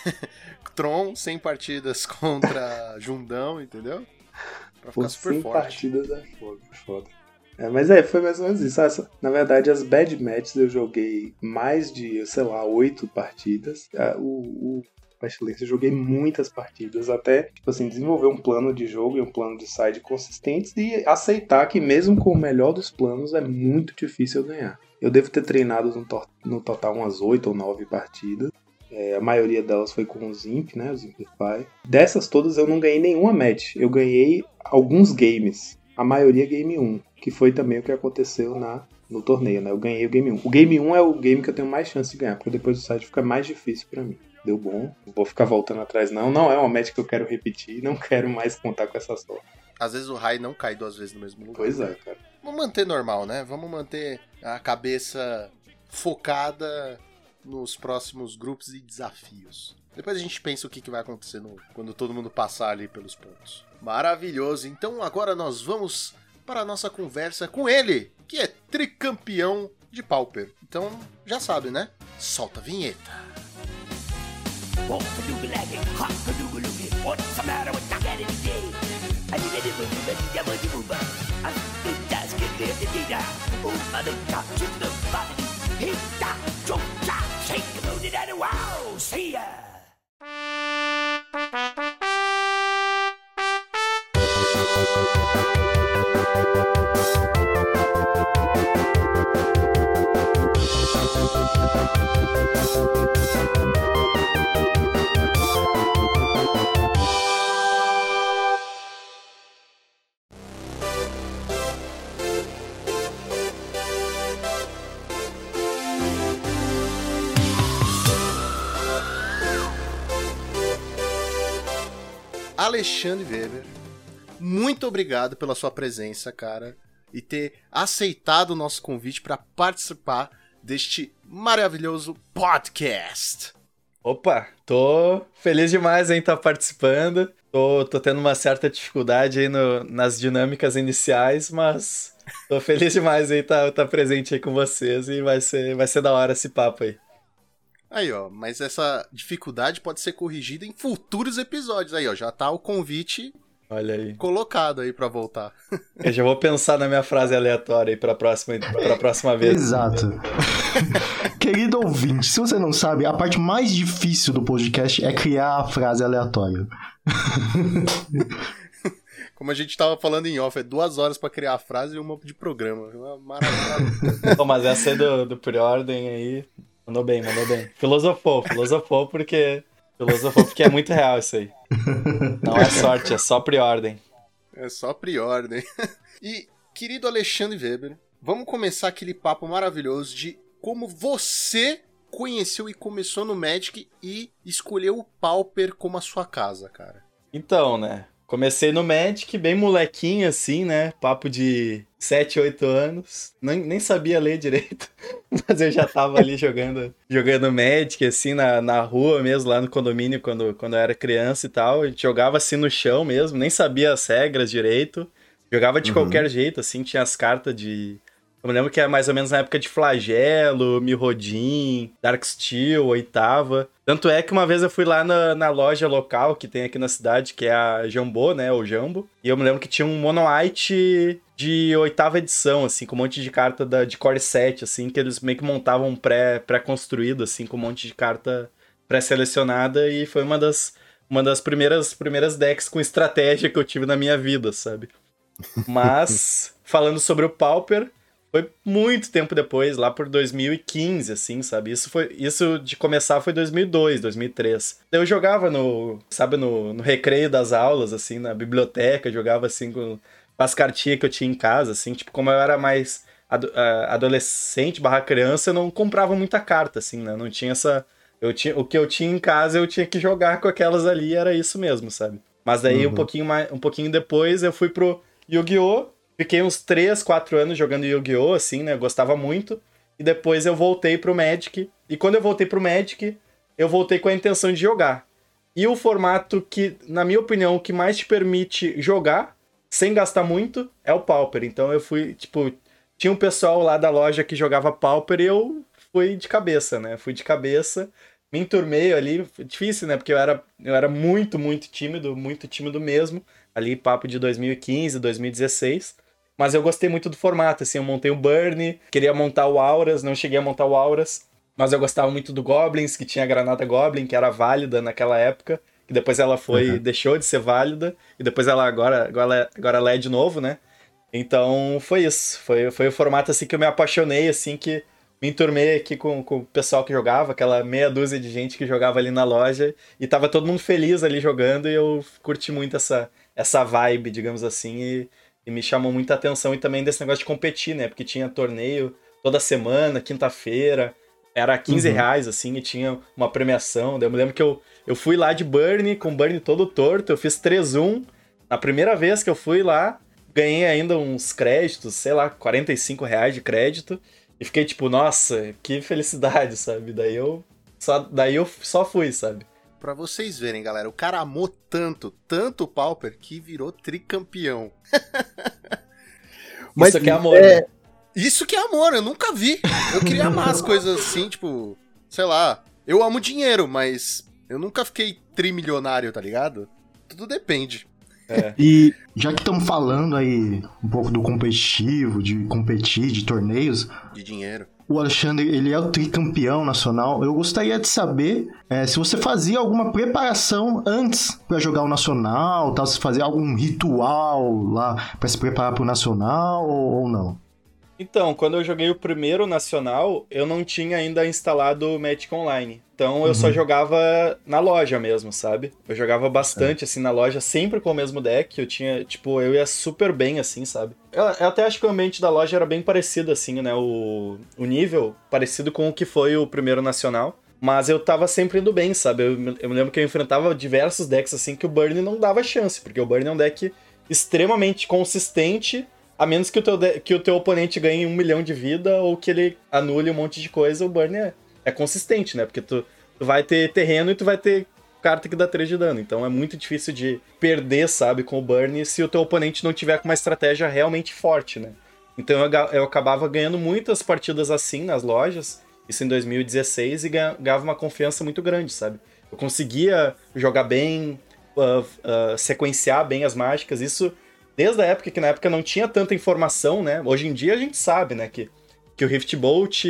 S1: Tron, 100 partidas contra Jundão, entendeu? Pra ficar
S5: Por
S1: super
S5: 100
S1: forte.
S5: partidas é foda. foda. É, mas é, foi mais ou menos isso. Essa- na verdade, as bad matches eu joguei mais de, sei lá, 8 partidas. Ah, O, o, Pestilência. Eu joguei muitas partidas, até, tipo assim, desenvolver um plano de jogo e um plano de side consistentes e aceitar que mesmo com o melhor dos planos é muito difícil ganhar. Eu devo ter treinado no, to- no total umas 8 ou 9 partidas. É, a maioria delas foi com o Zimp, né? O Zimplify. Dessas todas eu não ganhei nenhuma match. Eu ganhei alguns games. A maioria game 1, que foi também o que aconteceu na, no torneio, né? Eu ganhei o game 1. O game 1 é o game que eu tenho mais chance de ganhar, porque depois do site fica mais difícil pra mim. Deu bom. Não vou ficar voltando atrás, não. Não é uma match que eu quero repetir. Não quero mais contar com essa sorte.
S1: Às vezes o raio não cai duas vezes no mesmo lugar.
S5: Pois é, cara.
S1: Vamos manter normal, né? Vamos manter a cabeça focada nos próximos grupos e desafios. Depois a gente pensa o que, que vai acontecer no- quando todo mundo passar ali pelos pontos. Maravilhoso. Então agora nós vamos para a nossa conversa com ele, que é tricampeão de Pauper. Então já sabe, né? Solta a vinheta.
S7: Matter
S1: Alexandre Weber, muito obrigado pela sua presença, cara, e ter aceitado o nosso convite para participar deste maravilhoso podcast.
S2: Opa, tô feliz demais em estar participando. Tô, tô tendo uma certa dificuldade aí no- nas dinâmicas iniciais, mas tô feliz demais em estar estar presente aí com vocês e vai ser, vai ser da hora esse papo aí.
S1: Aí, ó, mas essa dificuldade pode ser corrigida em futuros episódios. Aí, ó, já tá o convite
S2: Olha aí.
S1: colocado aí pra voltar.
S2: Eu já vou pensar na minha frase aleatória aí pra próxima, pra próxima vez.
S3: Exato. Querido ouvinte, se você não sabe, a parte mais difícil do podcast é criar a frase aleatória.
S1: Como a gente tava falando em off, é duas horas pra criar a frase e uma de programa. Maravilha.
S2: Pô, mas essa aí do, do pre-ordem aí, mandou bem, mandou bem. Filosofou, filosofou porque... Filosofou porque é muito real isso aí. Não é sorte, é só pre-ordem.
S1: É só pre-ordem. E, querido Alexandre Weber, vamos começar aquele papo maravilhoso de como você conheceu e começou no Magic e escolheu o Pauper como a sua casa, cara.
S2: Então, né? Comecei no Magic, bem molequinho assim, né? Papo de 7, 8 anos. Nem, nem sabia ler direito. Mas eu já tava ali jogando, jogando Magic, assim, na, na rua mesmo, lá no condomínio, quando, quando eu era criança e tal. A gente jogava assim no chão mesmo, nem sabia as regras direito. Jogava de qualquer jeito, assim, tinha as cartas de. Eu me lembro que é mais ou menos na época de Flagelo, Mirrodin, Darksteel, Oitava. Tanto é que uma vez eu fui lá na, na loja local que tem aqui na cidade, que é a Jambô, né? O Jambo. E eu me lembro que tinha um Mono White de oitava edição, assim, com um monte de carta da, de Core 7, assim, que eles meio que montavam pré- pré-construído, assim, com um monte de carta pré-selecionada. E foi uma das, uma das primeiras, primeiras decks com estratégia que eu tive na minha vida, sabe? Mas, falando sobre o Pauper, foi muito tempo depois, lá por 2015, assim, sabe? Isso foi isso de começar foi 2002, 2003. Eu jogava no, sabe, no, no recreio das aulas, assim, na biblioteca, jogava assim com, com as cartinhas que eu tinha em casa, assim, tipo, como eu era mais ado- adolescente barra criança, eu não comprava muita carta, assim, né? Não tinha essa... Eu tinha, o que eu tinha em casa, eu tinha que jogar com aquelas ali, era isso mesmo, sabe? Mas daí, um pouquinho mais, um pouquinho depois, eu fui pro Yu-Gi-Oh! Fiquei uns 3, 4 anos jogando Yu-Gi-Oh! assim, né? Gostava muito. E depois eu voltei pro Magic. E quando eu voltei pro Magic, eu voltei com a intenção de jogar. E o formato que, na minha opinião, que mais te permite jogar sem gastar muito é o Pauper. Então eu fui, tipo, tinha um pessoal lá da loja que jogava Pauper e eu fui de cabeça, né? Fui de cabeça, me enturmei ali, difícil, né? Porque eu era, eu era muito, muito tímido, muito tímido mesmo. Ali, papo de 2015, 2016. Mas eu gostei muito do formato, assim, eu montei o Burn, queria montar o Auras, não cheguei a montar o Auras. Mas eu gostava muito do Goblins, que tinha a granada Goblin, que era válida naquela época. Que depois ela foi,
S3: Uhum.
S2: deixou de ser válida. E depois ela agora, agora, agora ela é de novo, né? Então foi isso. Foi, foi o formato assim que eu me apaixonei, assim, que me enturmei aqui com, com o pessoal que jogava, aquela meia dúzia de gente que jogava ali na loja. E tava todo mundo feliz ali jogando. E eu curti muito essa, essa vibe, digamos assim. E, e me chamou muita atenção. E também desse negócio de competir, né? Porque tinha torneio toda semana, quinta-feira. Era 15
S3: Uhum.
S2: reais, assim, e tinha uma premiação. Daí eu me lembro que eu, eu fui lá de Burn, com o Burn todo torto. Eu fiz 3-1. Na primeira vez que eu fui lá, ganhei ainda uns créditos, sei lá, 45 reais de crédito. E fiquei tipo, nossa, que felicidade, sabe? Daí eu só, daí eu só fui, sabe?
S1: Pra vocês verem, galera, o cara amou tanto, tanto o Pauper, que virou tricampeão.
S8: Mas
S2: Isso aqui é amor,
S8: é-
S2: né?
S1: Isso que é amor, eu nunca vi. Eu queria amar as coisas assim, tipo, sei lá. Eu amo dinheiro, mas eu nunca fiquei trimilionário, tá ligado? Tudo depende
S3: E já que estamos falando aí um pouco do competitivo, de competir, de torneios,
S1: de dinheiro.
S3: O Alexandre, ele é o tricampeão nacional. Eu gostaria de saber é, se você fazia alguma preparação antes pra jogar o nacional, tal, se fazia algum ritual lá pra se preparar pro nacional ou, ou não.
S2: Então, quando eu joguei o primeiro nacional, eu não tinha ainda instalado o Magic Online. Então eu só jogava na loja mesmo, sabe? Eu jogava bastante assim na loja, sempre com o mesmo deck. Eu tinha, tipo, eu ia super bem assim, sabe? Eu, eu até acho que o ambiente da loja era bem parecido assim, né? O, o nível parecido com o que foi o primeiro nacional. Mas eu tava sempre indo bem, sabe? Eu, me- eu me lembro que eu enfrentava diversos decks assim que o Burn não dava chance, porque o Burn é um deck extremamente consistente a menos que o, teu que o teu oponente ganhe um milhão de vida ou que ele anule um monte de coisa, o burn é, é consistente, né? Porque tu, tu vai ter terreno e tu vai ter carta que dá 3 de dano. Então é muito difícil de perder, sabe, com o burn se o teu oponente não tiver com uma estratégia realmente forte, né? Então eu, eu acabava ganhando muitas partidas assim nas lojas, isso em 2016, e ganha- ganhava uma confiança muito grande, sabe? Eu conseguia jogar bem, ah, ah, sequenciar bem as mágicas, isso desde a época que na época não tinha tanta informação, né? Hoje em dia a gente sabe, né, que, que o Rift Bolt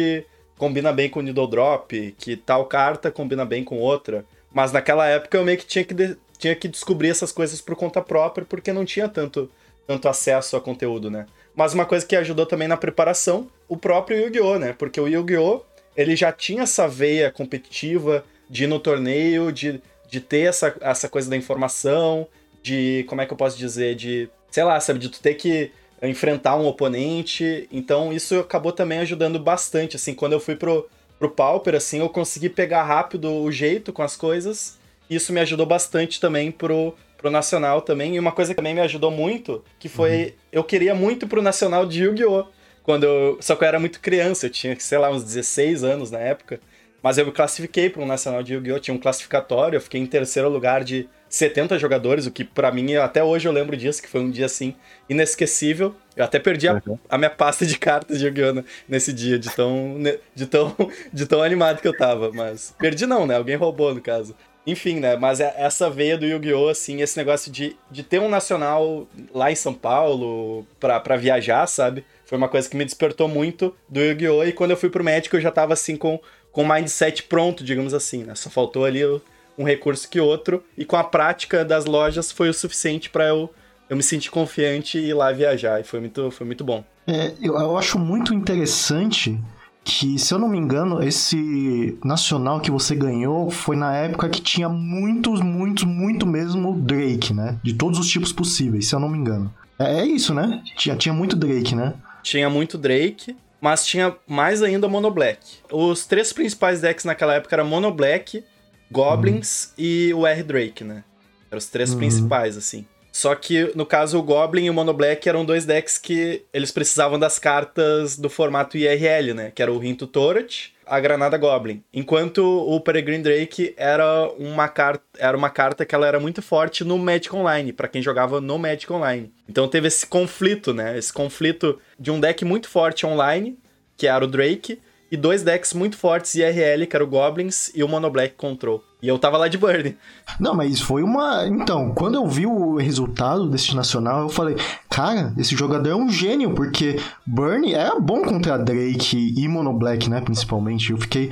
S2: combina bem com o Needle Drop, que tal carta combina bem com outra. Mas naquela época eu meio que tinha que, de- tinha que descobrir essas coisas por conta própria, porque não tinha tanto, tanto acesso a conteúdo, né? Mas uma coisa que ajudou também na preparação, o próprio Yu-Gi-Oh!, né? Porque o Yu-Gi-Oh! ele já tinha essa veia competitiva de ir no torneio, de, de ter essa, essa coisa da informação, de, como é que eu posso dizer, de, sei lá, sabe, de tu ter que enfrentar um oponente. Então isso acabou também ajudando bastante, assim, quando eu fui pro, pro Pauper, assim, eu consegui pegar rápido o jeito com as coisas. Isso me ajudou bastante também pro, pro Nacional também. E uma coisa que também me ajudou muito, que foi, eu queria muito pro Nacional de Yu-Gi-Oh! Quando eu, só que eu era muito criança, eu tinha, sei lá, uns 16 anos na época. Mas eu me classifiquei para um nacional de Yu-Gi-Oh! Tinha um classificatório, eu fiquei em terceiro lugar de 70 jogadores, o que pra mim, até hoje eu lembro disso, que foi um dia assim, inesquecível. Eu até perdi a, a minha pasta de cartas de Yu-Gi-Oh! nesse dia, de tão, ne- de, tão, de tão animado que eu tava. Mas perdi não, né? Alguém roubou, no caso. Enfim, né? Mas é- essa veia do Yu-Gi-Oh! assim, esse negócio de, de ter um nacional lá em São Paulo pra, pra viajar, sabe? Foi uma coisa que me despertou muito do Yu-Gi-Oh! E quando eu fui pro médico, eu já tava assim com, com o mindset pronto, digamos assim, né? Só faltou ali o- um recurso que outro. E com a prática das lojas foi o suficiente pra eu, eu me sentir confiante e ir lá viajar. E foi muito, foi muito bom.
S3: É, eu, eu acho muito interessante que, se eu não me engano, esse nacional que você ganhou foi na época que tinha muitos, muitos, muito mesmo Drake, né? De todos os tipos possíveis, se eu não me engano. É, é isso, né? Tinha, tinha muito Drake, né?
S2: Tinha muito Drake, mas tinha mais ainda Mono Black. Os três principais decks naquela época eram Mono Black, Goblins e o R Drake, né? Eram os três
S3: Uhum.
S2: principais, assim. Só que, no caso, o Goblin e o Mono Black eram dois decks que eles precisavam das cartas do formato IRL, né? Que era o Rinto Torret, a Granada Goblin. Enquanto o Peregrine Drake era uma, carta, era uma carta que ela era muito forte no Magic Online, pra quem jogava no Magic Online. Então teve esse conflito, né? Esse conflito de um deck muito forte online, que era o Drake, e dois decks muito fortes IRL, que era o Goblins e o Mono Black Control. E eu tava lá de Burn.
S3: Não, mas foi uma. Então, quando eu vi o resultado desse nacional, eu falei, cara, esse jogador é um gênio, porque Burn era bom contra Drake e Mono Black, né? Principalmente. Eu fiquei.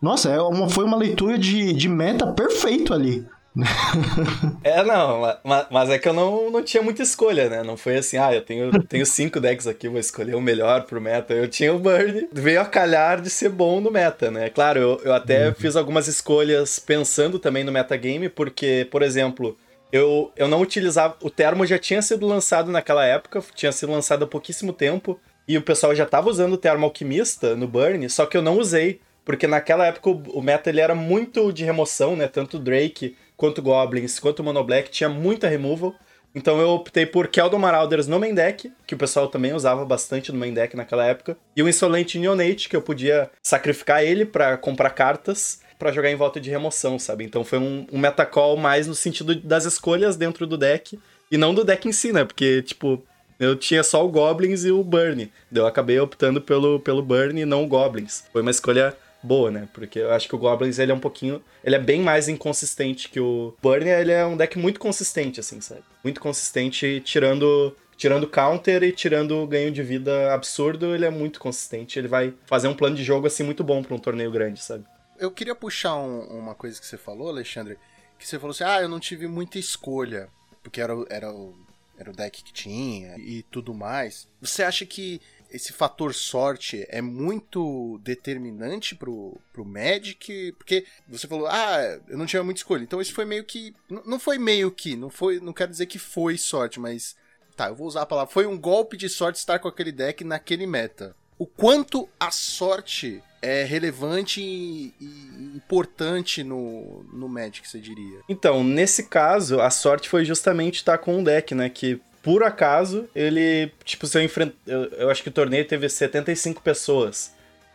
S3: Nossa, é uma, foi uma leitura de, de meta perfeito ali.
S2: É, não, ma- mas, é que eu não, não tinha muita escolha, né? Não foi assim, ah, eu tenho, tenho cinco decks aqui, vou escolher o melhor pro meta. Eu tinha o Burn, veio a calhar de ser bom no meta, né? Claro, eu, eu até fiz algumas escolhas pensando também no metagame, porque, por exemplo, eu, eu não utilizava. O Termo já tinha sido lançado naquela época, tinha sido lançado há pouquíssimo tempo, e o pessoal já tava usando o Termo Alquimista no Burn, só que eu não usei. Porque naquela época o, o meta ele era muito de remoção, né? Tanto o Drake quanto Goblins, quanto Mono Black tinha muita removal. Então eu optei por Keldon Marauders no main deck, que o pessoal também usava bastante no main deck naquela época, e o Insolente Neonate, que eu podia sacrificar ele pra comprar cartas pra jogar em volta de remoção, sabe? Então foi um, um metacall mais no sentido das escolhas dentro do deck, e não do deck em si, né? Porque, tipo, eu tinha só o Goblins e o Burn. Eu acabei optando pelo, pelo Burn e não o Goblins. Foi uma escolha boa, né? Porque eu acho que o Goblins ele é um pouquinho. Ele é bem mais inconsistente que o Burn. Ele é um deck muito consistente, assim, sabe? Muito consistente, tirando. Tirando counter e tirando ganho de vida absurdo, ele é muito consistente. Ele vai fazer um plano de jogo assim muito bom pra um torneio grande, sabe?
S1: Eu queria puxar um- uma coisa que você falou, Alexandre, que você falou assim, ah, eu não tive muita escolha, porque era, era, o, era o deck que tinha e tudo mais. Você acha que esse fator sorte é muito determinante pro, pro Magic? Porque você falou, ah, eu não tinha muita escolha. Então isso foi meio que... Não foi meio que, não foi, não quero dizer que foi sorte, mas... Tá, eu vou usar a palavra. Foi um golpe de sorte estar com aquele deck naquele meta. O quanto a sorte é relevante e, e importante no, no Magic, você diria?
S2: Então, nesse caso, a sorte foi justamente estar com um deck, né? Que por acaso ele. Tipo, se eu enfrent... eu, eu acho que o torneio teve 75 pessoas.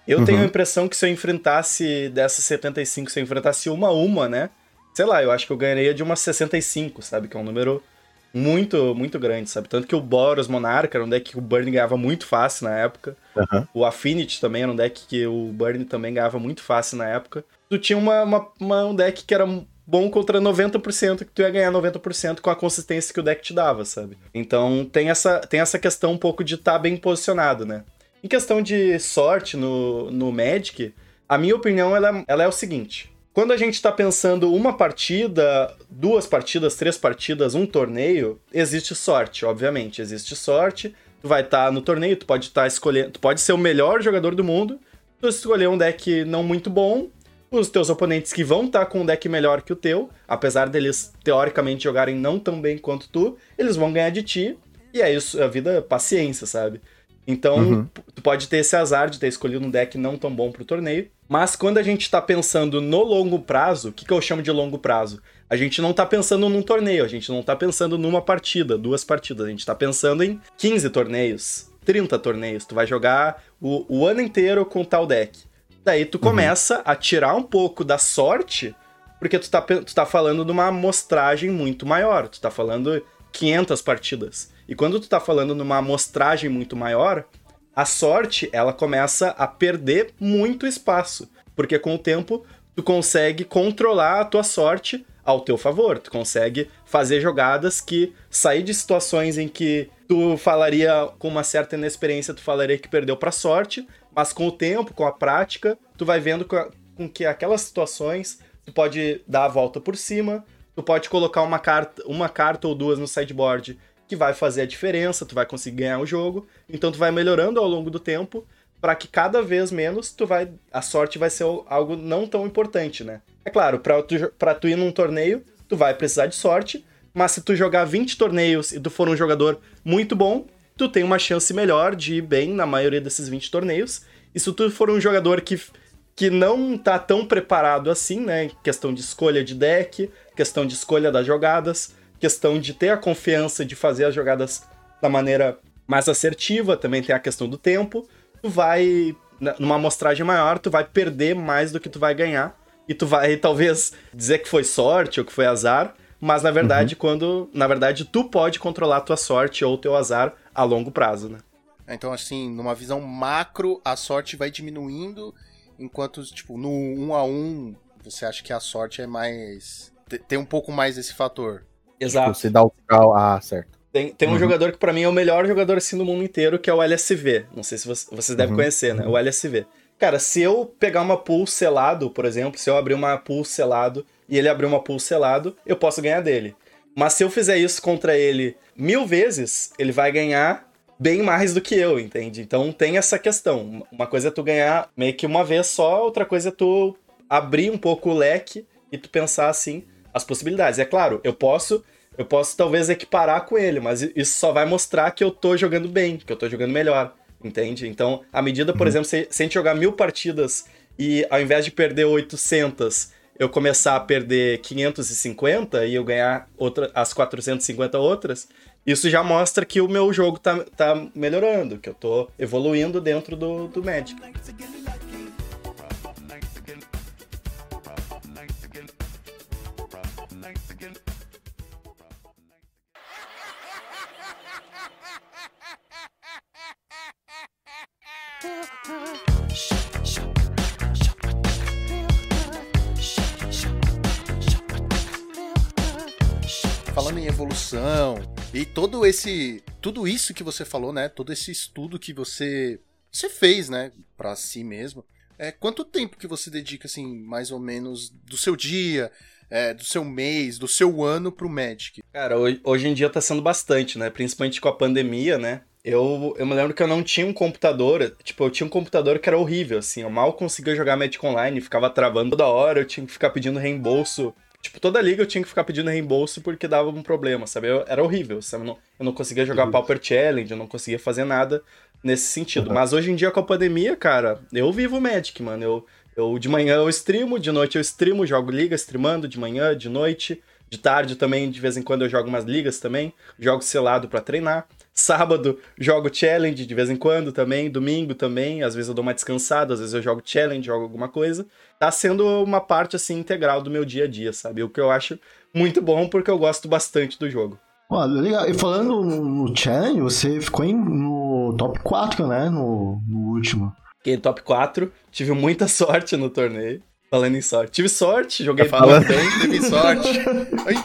S2: Eu tenho a impressão que se eu enfrentasse dessas 75, se eu enfrentasse uma a uma, né? Sei lá, eu acho que eu ganharia de umas 65, sabe? Que é um número muito, muito grande, sabe? Tanto que o Boros Monarca era um deck que o Burn ganhava muito fácil na época.
S8: Aham.
S2: O Affinity também era um deck que o Burn também ganhava muito fácil na época. Tu tinha uma, uma- uma- um deck que era bom contra 90%, que tu ia ganhar 90% com a consistência que o deck te dava, sabe? Então tem essa, tem essa questão um pouco de estar bem posicionado, né? Em questão de sorte no, no Magic, a minha opinião ela, ela é o seguinte. Quando a gente tá pensando uma partida, duas partidas, três partidas, um torneio, existe sorte, obviamente. Existe sorte. Tu vai estar no torneio, tu pode estar escolhendo. Tu pode ser o melhor jogador do mundo. Tu escolher um deck não muito bom. Os teus oponentes que vão estar com um deck melhor que o teu, apesar deles teoricamente jogarem não tão bem quanto tu, eles vão ganhar de ti. E é isso, a vida é paciência, sabe? Então,
S8: Uhum.
S2: tu pode ter esse azar de ter escolhido um deck não tão bom pro torneio. Mas quando a gente tá pensando no longo prazo, o que, que eu chamo de longo prazo? A gente não tá pensando num torneio, a gente não tá pensando numa partida, duas partidas. A gente tá pensando em 15 torneios, 30 torneios. Tu vai jogar o, o ano inteiro com tal deck. Daí tu começa a tirar um pouco da sorte, porque tu tá, tu tá falando de uma amostragem muito maior. Tu tá falando 500 partidas. E quando tu tá falando numa amostragem muito maior, a sorte ela começa a perder muito espaço, porque com o tempo tu consegue controlar a tua sorte ao teu favor, tu consegue fazer jogadas que sair de situações em que tu falaria com uma certa inexperiência, tu falaria que perdeu pra sorte, mas com o tempo, com a prática, tu vai vendo com, que aquelas situações tu pode dar a volta por cima, tu pode colocar uma carta, uma carta ou duas no sideboard que vai fazer a diferença, tu vai conseguir ganhar o jogo. Então tu vai melhorando ao longo do tempo para que cada vez menos tu vai a sorte vai ser algo não tão importante, né? É claro, para tu, tu ir num torneio, tu vai precisar de sorte, mas se tu jogar 20 torneios e tu for um jogador muito bom, tu tem uma chance melhor de ir bem na maioria desses 20 torneios. E se tu for um jogador que que não tá tão preparado assim, né? Questão de escolha de deck, questão de escolha das jogadas, questão de ter a confiança de fazer as jogadas da maneira mais assertiva, também tem a questão do tempo. Tu vai, numa amostragem maior, tu vai perder mais do que tu vai ganhar. E tu vai, talvez, dizer que foi sorte ou que foi azar, mas na verdade, quando. Na verdade, tu pode controlar a tua sorte ou teu azar a longo prazo, né?
S1: Então, assim, numa visão macro, a sorte vai diminuindo, enquanto, tipo, no 1 a 1 você acha que a sorte é mais. te- Tem um pouco mais esse fator.
S2: Exato.
S8: Você dá o grau. Ah, certo.
S2: Tem, tem um
S8: Uhum.
S2: jogador que pra mim é o melhor jogador assim do mundo inteiro, que é o LSV. Não sei se você- vocês devem
S8: Uhum.
S2: conhecer, né? O LSV. Cara, se eu pegar uma pool selado, por exemplo, se eu abrir uma pool selado e ele abrir uma pool selado, eu posso ganhar dele. Mas se eu fizer isso contra ele mil vezes, ele vai ganhar bem mais do que eu, entende? Então tem essa questão. Uma coisa é tu ganhar meio que uma vez só, outra coisa é tu abrir um pouco o leque e tu pensar assim as possibilidades. É claro, eu posso eu posso talvez equiparar com ele, mas isso só vai mostrar que eu tô jogando bem, que eu tô jogando melhor, entende? Então, à medida, por exemplo, se, se a gente jogar mil partidas e ao invés de perder 800, eu começar a perder 550 e eu ganhar outra, as 450 outras, isso já mostra que o meu jogo tá, tá melhorando, que eu tô evoluindo dentro do, do Magic.
S1: Falando em evolução e todo esse. Tudo isso que você falou, né? Todo esse estudo que você. Você fez, né? Pra si mesmo. É, quanto tempo que você dedica, assim, mais ou menos, do seu dia, é, do seu mês, do seu ano pro Magic?
S2: Cara, hoje, em dia tá sendo bastante, né? Principalmente com a pandemia, né? Eu, eu me lembro que eu não tinha um computador, tipo, eu tinha um computador que era horrível, assim, eu mal conseguia jogar Magic Online, ficava travando toda hora, eu tinha que ficar pedindo reembolso. Tipo, toda liga eu tinha que ficar pedindo reembolso porque dava um problema, sabe? Eu- era horrível, sabe? Eu não, eu não conseguia jogar Pauper Challenge, eu não conseguia fazer nada nesse sentido.
S3: Uhum.
S2: Mas hoje em dia, com a pandemia, cara, eu vivo Magic, mano. Eu, eu de manhã eu streamo, de noite eu streamo, jogo liga streamando, de manhã, de noite. De tarde também, de vez em quando eu jogo umas ligas também. Jogo selado pra treinar. Sábado jogo challenge de vez em quando também. Domingo também. Às vezes eu dou uma descansada, às vezes eu jogo challenge, jogo alguma coisa. Tá sendo uma parte assim integral do meu dia a dia, sabe? O que eu acho muito bom porque eu gosto bastante do jogo.
S3: Ó, legal. E falando no challenge, você ficou em- no top 4, né? No, no último.
S2: Fiquei top 4, tive muita sorte no torneio. Falando em sorte. Tive sorte, joguei
S1: Tá falando
S2: bem.
S1: teve sorte.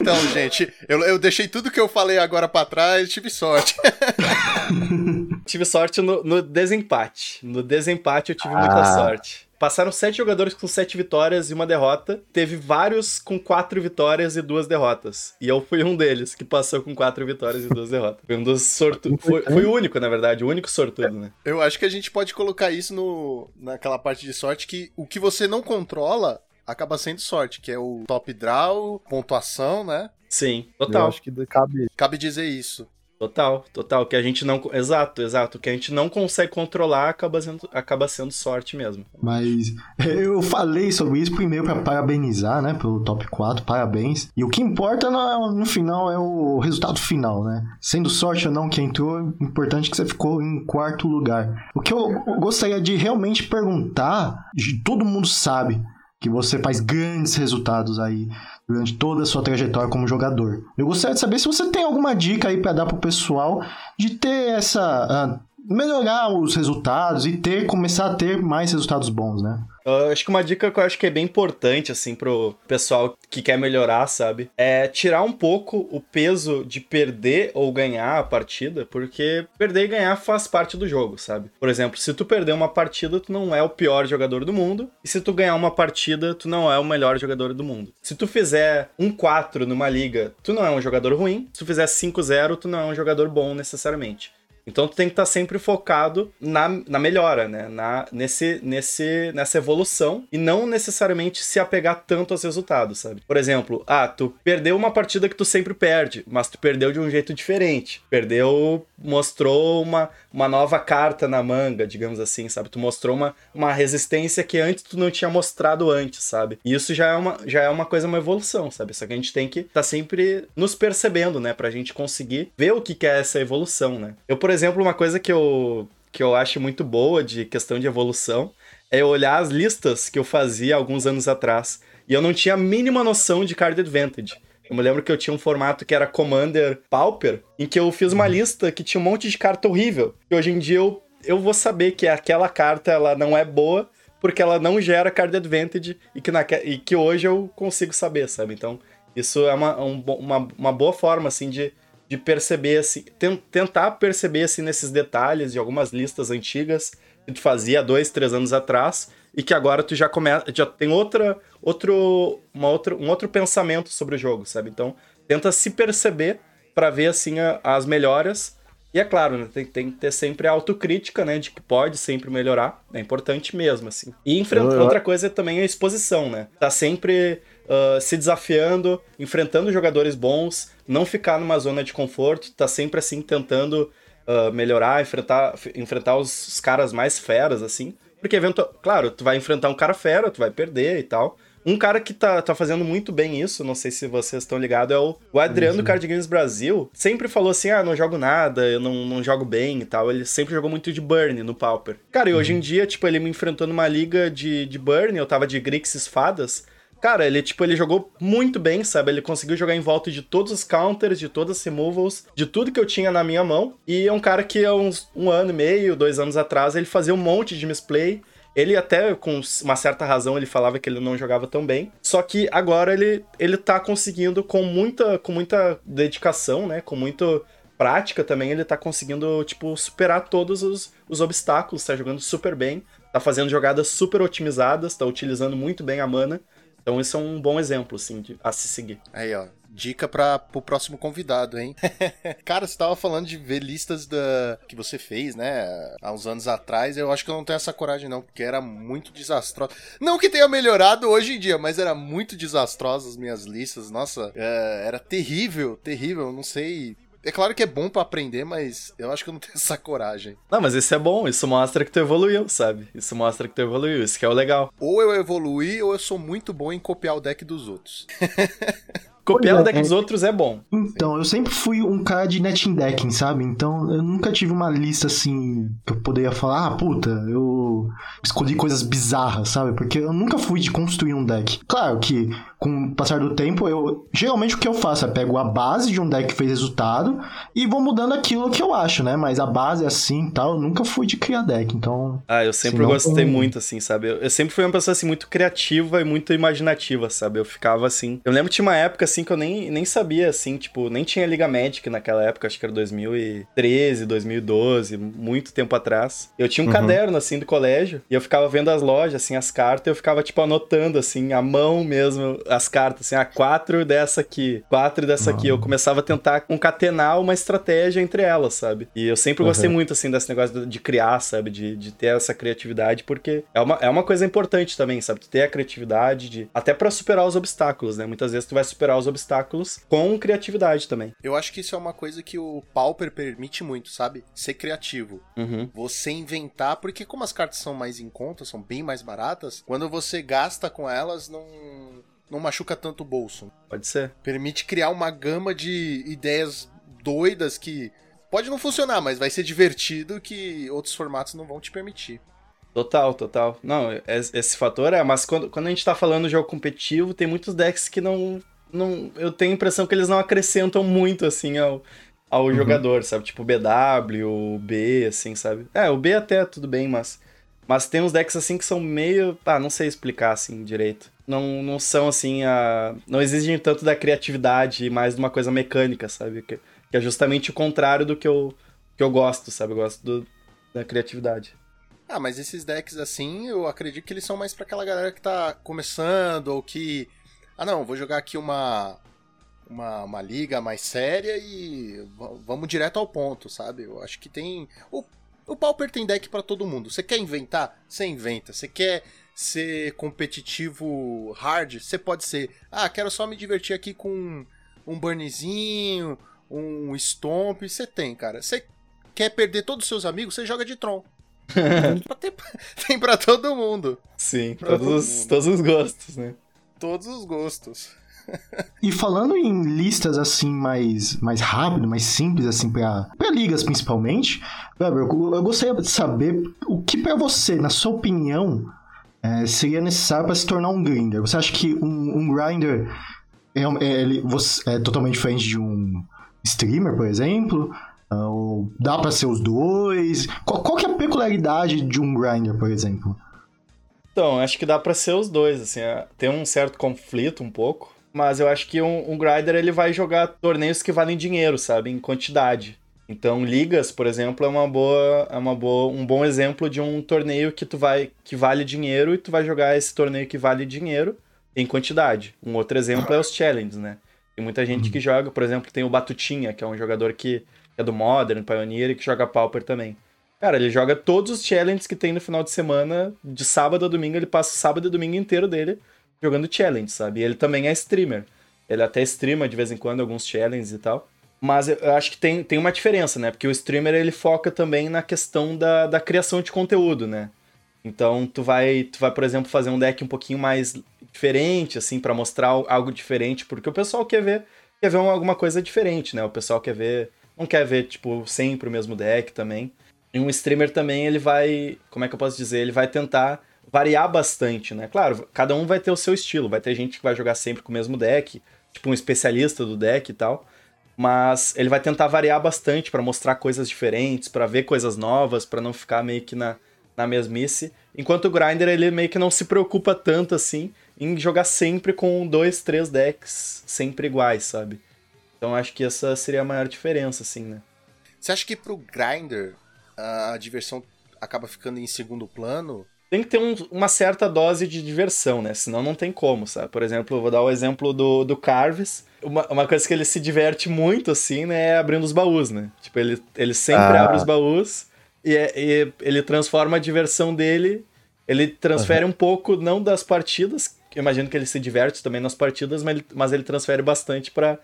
S1: Então, gente, eu, eu deixei tudo que eu falei agora pra trás, tive sorte.
S2: Tive sorte no, no desempate. No desempate eu tive muita
S8: Ah.
S2: sorte. Passaram sete jogadores com sete vitórias e uma derrota. Teve vários com quatro vitórias e duas derrotas. E eu fui um deles que passou com quatro vitórias e duas derrotas. Foi um dos sortudos. Foi, foi o único, na verdade, o único sortudo, né?
S1: Eu acho que a gente pode colocar isso no, naquela parte de sorte que o que você não controla acaba sendo sorte, que é o top draw, pontuação, né?
S2: Sim,
S8: Eu
S2: total.
S8: acho que cabe.
S1: Cabe dizer isso.
S2: Total, total. Que a gente não. Exato, exato. Que a gente não consegue controlar acaba sendo, acaba sendo sorte mesmo.
S3: Mas eu falei sobre isso primeiro pra parabenizar, né? Pelo top 4, parabéns. E o que importa no, no final é o resultado final, né? Sendo sorte ou não que entrou, é importante que você ficou em quarto lugar. O que eu gostaria de realmente perguntar, todo mundo sabe que você faz grandes resultados aí durante toda a sua trajetória como jogador. Eu gostaria de saber se você tem alguma dica aí pra dar pro pessoal de ter essa ah, melhorar os resultados e ter começar a ter mais resultados bons, né?
S2: Eu acho que uma dica que eu acho que é bem importante, assim, pro pessoal que quer melhorar, sabe? É tirar um pouco o peso de perder ou ganhar a partida, porque perder e ganhar faz parte do jogo, sabe? Por exemplo, se tu perder uma partida, tu não é o pior jogador do mundo, e se tu ganhar uma partida, tu não é o melhor jogador do mundo. Se tu fizer um 4 numa liga, tu não é um jogador ruim, se tu fizer 5-0, tu não é um jogador bom necessariamente. Então tu tem que estar sempre focado na, na melhora, né? Na, nesse, nesse, nessa evolução e não necessariamente se apegar tanto aos resultados, sabe? Por exemplo, ah, tu perdeu uma partida que tu sempre perde, mas tu perdeu de um jeito diferente. Perdeu, mostrou uma, uma nova carta na manga, digamos assim, sabe? Tu mostrou uma, uma resistência que antes tu não tinha mostrado antes, sabe? E isso já é uma, já é uma coisa, uma evolução, sabe? Só que a gente tem que estar tá sempre nos percebendo, né? Pra gente conseguir ver o que, que é essa evolução, né? Eu, por exemplo, uma coisa que eu, que eu acho muito boa de questão de evolução é olhar as listas que eu fazia alguns anos atrás e eu não tinha a mínima noção de card advantage. Eu me lembro que eu tinha um formato que era Commander Pauper, em que eu fiz uma lista que tinha um monte de carta horrível. E hoje em dia eu, eu vou saber que aquela carta ela não é boa porque ela não gera card advantage e que, naque, e que hoje eu consigo saber, sabe? Então, isso é uma, um, uma, uma boa forma, assim, de, de perceber, assim, ten, tentar perceber, assim, nesses detalhes de algumas listas antigas, que tu fazia dois, três anos atrás e que agora tu já começa, já tem outra, outro, uma outra, um outro pensamento sobre o jogo, sabe? Então, tenta se perceber pra ver assim a- as melhoras. E é claro, né, tem, tem que ter sempre a autocrítica, né, de que pode sempre melhorar. É importante mesmo, assim. E enfrentar outra coisa também é a exposição, né? Tá sempre ah, se desafiando, enfrentando jogadores bons, não ficar numa zona de conforto, tá sempre assim tentando ah, melhorar, enfrentar, enfrentar os, os caras mais feras, assim. Porque, eventual, claro, tu vai enfrentar um cara fera, tu vai perder e tal. Um cara que tá, tá fazendo muito bem isso, não sei se vocês estão ligados, é o, o Adriano do Card Games Brasil. Sempre falou assim: ah, não jogo nada, eu não, não jogo bem e tal. Ele sempre jogou muito de Burn no Pauper. Cara, e hoje em dia, tipo, ele me enfrentou numa liga de, de Burn, eu tava de Grixis Fadas. Cara, ele, tipo, ele jogou muito bem, sabe? Ele conseguiu jogar em volta de todos os counters, de todas as removals, de tudo que eu tinha na minha mão. E é um cara que há uns um ano e meio, dois anos atrás, ele fazia um monte de misplay. Ele até, com uma certa razão, ele falava que ele não jogava tão bem. Só que agora ele, ele tá conseguindo, com muita, com muita dedicação, né? Com muita prática também, ele tá conseguindo, tipo, superar todos os, os obstáculos. Tá jogando super bem. Tá fazendo jogadas super otimizadas, tá utilizando muito bem a mana. Então isso é um bom exemplo, assim, de, a se seguir.
S1: Aí, ó. Dica para pro próximo convidado, hein? Cara, você tava falando de ver listas da que você fez, né? Há uns anos atrás. Eu acho que eu não tenho essa coragem, não, porque era muito desastrosa. Não que tenha melhorado hoje em dia, mas era muito desastrosa as minhas listas. Nossa, é, era terrível, terrível. Eu Não sei. É claro que é bom pra aprender, mas eu acho que eu não tenho essa coragem.
S2: Não, mas isso é bom, isso mostra que tu evoluiu, sabe? Isso mostra que tu evoluiu, isso que é o legal.
S1: Ou eu evoluí, ou eu sou muito bom em copiar o deck dos outros.
S2: Copiar o deck dos outros é bom.
S3: Então, eu sempre fui um cara de netting decking, sabe? Então, eu nunca tive uma lista assim que eu poderia falar, ah, puta, eu escolhi coisas bizarras, sabe? Porque eu nunca fui de construir um deck. Claro que com o passar do tempo, eu geralmente o que eu faço é pego a base de um deck que fez resultado e vou mudando aquilo que eu acho, né? Mas a base é assim e tal, eu nunca fui de criar deck, então.
S2: Ah, eu sempre
S3: Senão,
S2: gostei
S3: hum.
S2: muito, assim, sabe? Eu, eu sempre fui uma pessoa, assim, muito criativa e muito imaginativa, sabe? Eu ficava, assim... Eu lembro que tinha uma época, assim, que eu nem, nem sabia, assim, tipo... Nem tinha Liga Magic naquela época, acho que era 2013, 2012, muito tempo atrás. Eu tinha um
S3: Uhum.
S2: caderno, assim, do colégio e eu ficava vendo as lojas, assim, as cartas e eu ficava, tipo, anotando, assim, à mão mesmo, as cartas, assim, ah, quatro dessa aqui, quatro dessa aqui. Eu começava a tentar concatenar uma estratégia entre elas, sabe? E eu sempre gostei
S3: Uhum.
S2: muito, assim, desse negócio de- criar, sabe? De, de ter essa criatividade, porque é uma, é uma coisa importante também, sabe? Tu ter a criatividade, de, até pra superar os obstáculos, né? Muitas vezes tu vai superar os obstáculos com criatividade também.
S1: Eu acho que isso é uma coisa que o Pauper permite muito, sabe? Ser criativo.
S2: Uhum.
S1: Você inventar, porque como as cartas são mais em conta, são bem mais baratas, quando você gasta com elas, não, não machuca tanto o bolso.
S2: Pode ser.
S1: Permite criar uma gama de ideias doidas que pode não funcionar, mas vai ser divertido que outros formatos não vão te permitir.
S2: Total, total. Não, es- esse fator é, mas quando, quando a gente tá falando de jogo competitivo, tem muitos decks que não. Não eu tenho a impressão que eles não acrescentam muito, assim, ao, ao jogador, sabe? Tipo BW, o B, assim, sabe? É, o B até tudo bem, mas. Mas tem uns decks assim que são meio. Ah, não sei explicar assim direito. Não, não são assim. A... Não exigem tanto da criatividade e mais de uma coisa mecânica, sabe? Que, que é justamente o contrário do que eu, que eu gosto, sabe? Eu gosto do- da criatividade.
S1: Ah, mas esses decks assim, eu acredito que eles são mais pra aquela galera que tá começando ou que. Ah, não, vou jogar aqui uma. Uma, uma liga mais séria e vamos direto ao ponto, sabe? Eu acho que tem. O, o Pauper tem deck pra todo mundo. Você quer inventar? Você inventa. Você quer ser competitivo hard? Você pode ser. Ah, quero só me divertir aqui com um burnzinho, um stomp. Você tem, cara. Você quer perder todos os seus amigos? Você joga de Tron. tem, pra todo mundo.
S2: Sim,
S1: Pra
S2: todos
S1: todo
S2: os,
S1: mundo.
S2: todos os gostos, né?
S1: Todos os gostos.
S3: E falando em listas assim mais, mais rápido, mais simples assim para ligas principalmente, Weber, eu, eu gostaria de saber o que pra você, na sua opinião, é, seria necessário para se tornar um grinder. Você acha que um, um grinder é, é- é totalmente diferente de um streamer, por exemplo? Ah, Ou dá para ser os dois? Qual, qual que é a peculiaridade de um grinder, por exemplo?
S2: Então, acho que dá pra ser os dois, assim, é, tem um certo conflito um pouco, mas eu acho que um, um grinder ele vai jogar torneios que valem dinheiro, sabe, em quantidade. Então, ligas, por exemplo, é uma boa, é uma boa, um bom exemplo de um torneio que tu vai que vale dinheiro e tu vai jogar esse torneio que vale dinheiro em quantidade. Um outro exemplo é os challenges, né? Tem muita gente que joga, por exemplo, tem o Batutinha, que é um jogador que é do Modern, Pioneer e que joga Pauper também. Cara, ele joga todos os challenges que tem no final de semana, de sábado a domingo, ele passa o sábado e domingo inteiro dele jogando challenge, sabe? E ele também é streamer. Ele até streama de vez em quando alguns challenges e tal. Mas eu acho que tem, tem uma diferença, né? Porque o streamer ele foca também na questão da, da criação de conteúdo, né? Então tu vai, tu vai, por exemplo, fazer um deck um pouquinho mais diferente, assim, pra mostrar al- algo diferente, porque o pessoal quer ver, quer ver uma- alguma coisa diferente, né? O pessoal quer ver, não quer ver, tipo, sempre o mesmo deck também. E um streamer também, ele vai, como é que eu posso dizer? Ele vai tentar variar bastante, né? Claro, cada um vai ter o seu estilo, vai ter gente que vai jogar sempre com o mesmo deck, tipo um especialista do deck e tal. Mas ele vai tentar variar bastante pra mostrar coisas diferentes, pra ver coisas novas, pra não ficar meio que na, na mesmice. Enquanto o Grinder, ele meio que não se preocupa tanto assim em jogar sempre com dois, três decks sempre iguais, sabe? Então acho que essa seria a maior diferença, assim, né?
S1: Você acha que pro Grinder a diversão acaba ficando em segundo plano?
S2: Tem que ter um- uma certa dose de diversão, né? Senão não tem como, sabe? Por exemplo, vou dar o exemplo do, do Carves. Uma, uma coisa que ele se diverte muito, assim, né? É abrindo os baús, né? Tipo, ele, ele sempre
S8: Ah.
S2: abre os baús e, é- e ele transforma a diversão dele. Ele transfere um pouco, não das partidas, que eu imagino que ele se diverte também nas partidas, mas ele, mas ele transfere bastante pra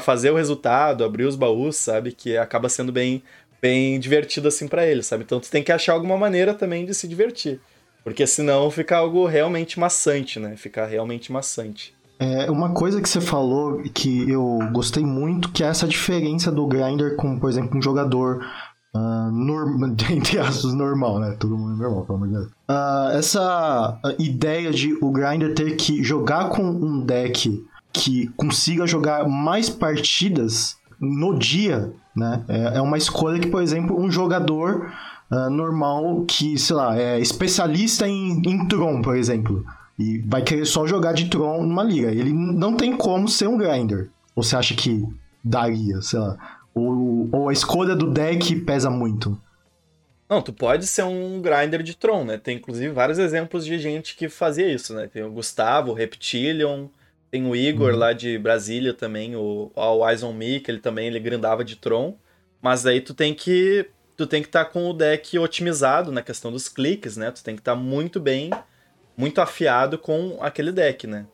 S2: fazer o resultado, abrir os baús, sabe? Que acaba sendo bem, bem divertido assim pra ele, sabe? Então tu tem que achar alguma maneira também de se divertir. Porque senão fica algo realmente maçante, né? Fica realmente maçante.
S3: É uma coisa que você falou que eu gostei muito, que é essa diferença do Grinder com, por exemplo, um jogador ah, norm- entre aspas, normal, né? Todo mundo é normal, pelo amor de Deus. Ah, essa ideia de o Grinder ter que jogar com um deck que consiga jogar mais partidas no dia, né? É, é uma escolha que, por exemplo, um jogador ah, normal que, sei lá, é especialista em, em Tron, por exemplo, e vai querer só jogar de Tron numa liga. Ele não tem como ser um grinder. Você acha que daria, sei lá? Ou, ou a escolha do deck pesa muito?
S2: Não, tu pode ser um grinder de Tron, né? Tem inclusive vários exemplos de gente que fazia isso, né? Tem o Gustavo, o Reptilion, tem o Igor lá de Brasília também, o All Eyes on Me, que ele também ele grindava de Tron. Mas daí tu tem que tu tem que estar com o deck otimizado na questão dos cliques, né? Tu tem que estar muito bem, muito afiado com aquele deck, né?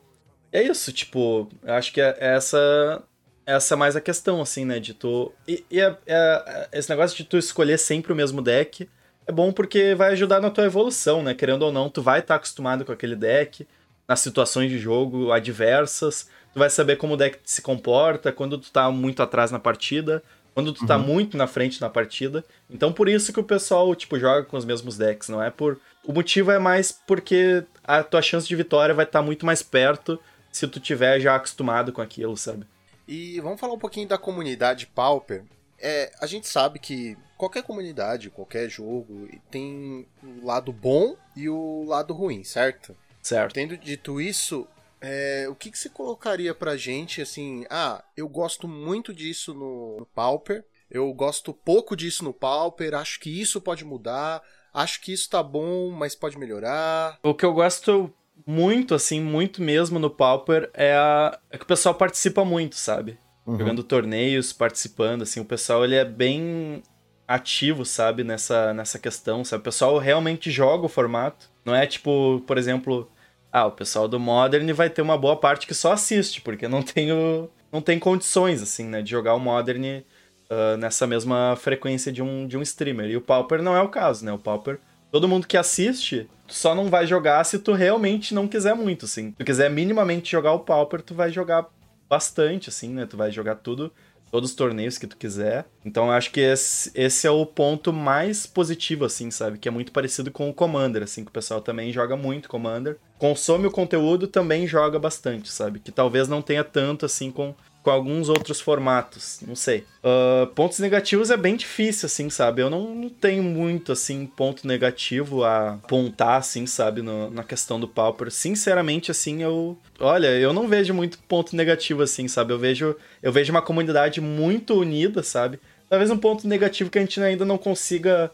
S2: E é isso, tipo, eu acho que é essa essa é mais a questão, assim, né? De tu. E, e é- é- esse negócio de tu escolher sempre o mesmo deck é bom porque vai ajudar na tua evolução, né? Querendo ou não, tu vai estar acostumado com aquele deck, nas situações de jogo adversas, tu vai saber como o deck se comporta, quando tu tá muito atrás na partida, quando tu tá muito na frente na partida. Então por isso que o pessoal, tipo, joga com os mesmos decks, não é por. O motivo é mais porque a tua chance de vitória vai estar muito mais perto se tu tiver já acostumado com aquilo, sabe?
S1: E vamos falar um pouquinho da comunidade Pauper. É, a gente sabe que qualquer comunidade, qualquer jogo, tem o lado bom e o lado ruim, certo?
S2: Certo.
S1: Tendo dito isso, é, o que, que você colocaria pra gente assim? Ah, eu gosto muito disso no, no Pauper, eu gosto pouco disso no Pauper, acho que isso pode mudar, acho que isso tá bom, mas pode melhorar.
S2: O que eu gosto muito, assim, muito mesmo no Pauper é, a... é que o pessoal participa muito, sabe? Jogando torneios, participando, assim, o pessoal ele é bem ativo, sabe, nessa, nessa questão, sabe? O pessoal realmente joga o formato. Não é tipo, por exemplo, ah, o pessoal do Modern vai ter uma boa parte que só assiste, porque não tem, o... não tem condições, assim, né, de jogar o Modern ah, nessa mesma frequência de um, de um streamer. E o Pauper não é o caso, né? O Pauper, todo mundo que assiste, tu só não vai jogar se tu realmente não quiser muito, assim. Se tu quiser minimamente jogar o Pauper, tu vai jogar bastante, assim, né? Tu vai jogar tudo, todos os torneios que tu quiser. Então eu acho que esse, esse é o ponto mais positivo, assim, sabe? Que é muito parecido com o Commander, assim, que o pessoal também joga muito Commander. Consome o conteúdo, também joga bastante, sabe? Que talvez não tenha tanto, assim, com, com alguns outros formatos, não sei. Ah, pontos negativos é bem difícil, assim, sabe? Eu não, não tenho muito, assim, ponto negativo a apontar, assim, sabe? no- na questão do Pauper. Sinceramente, assim, eu... Olha, eu não vejo muito ponto negativo, assim, sabe? Eu vejo, eu vejo uma comunidade muito unida, sabe? Talvez um ponto negativo que a gente ainda não consiga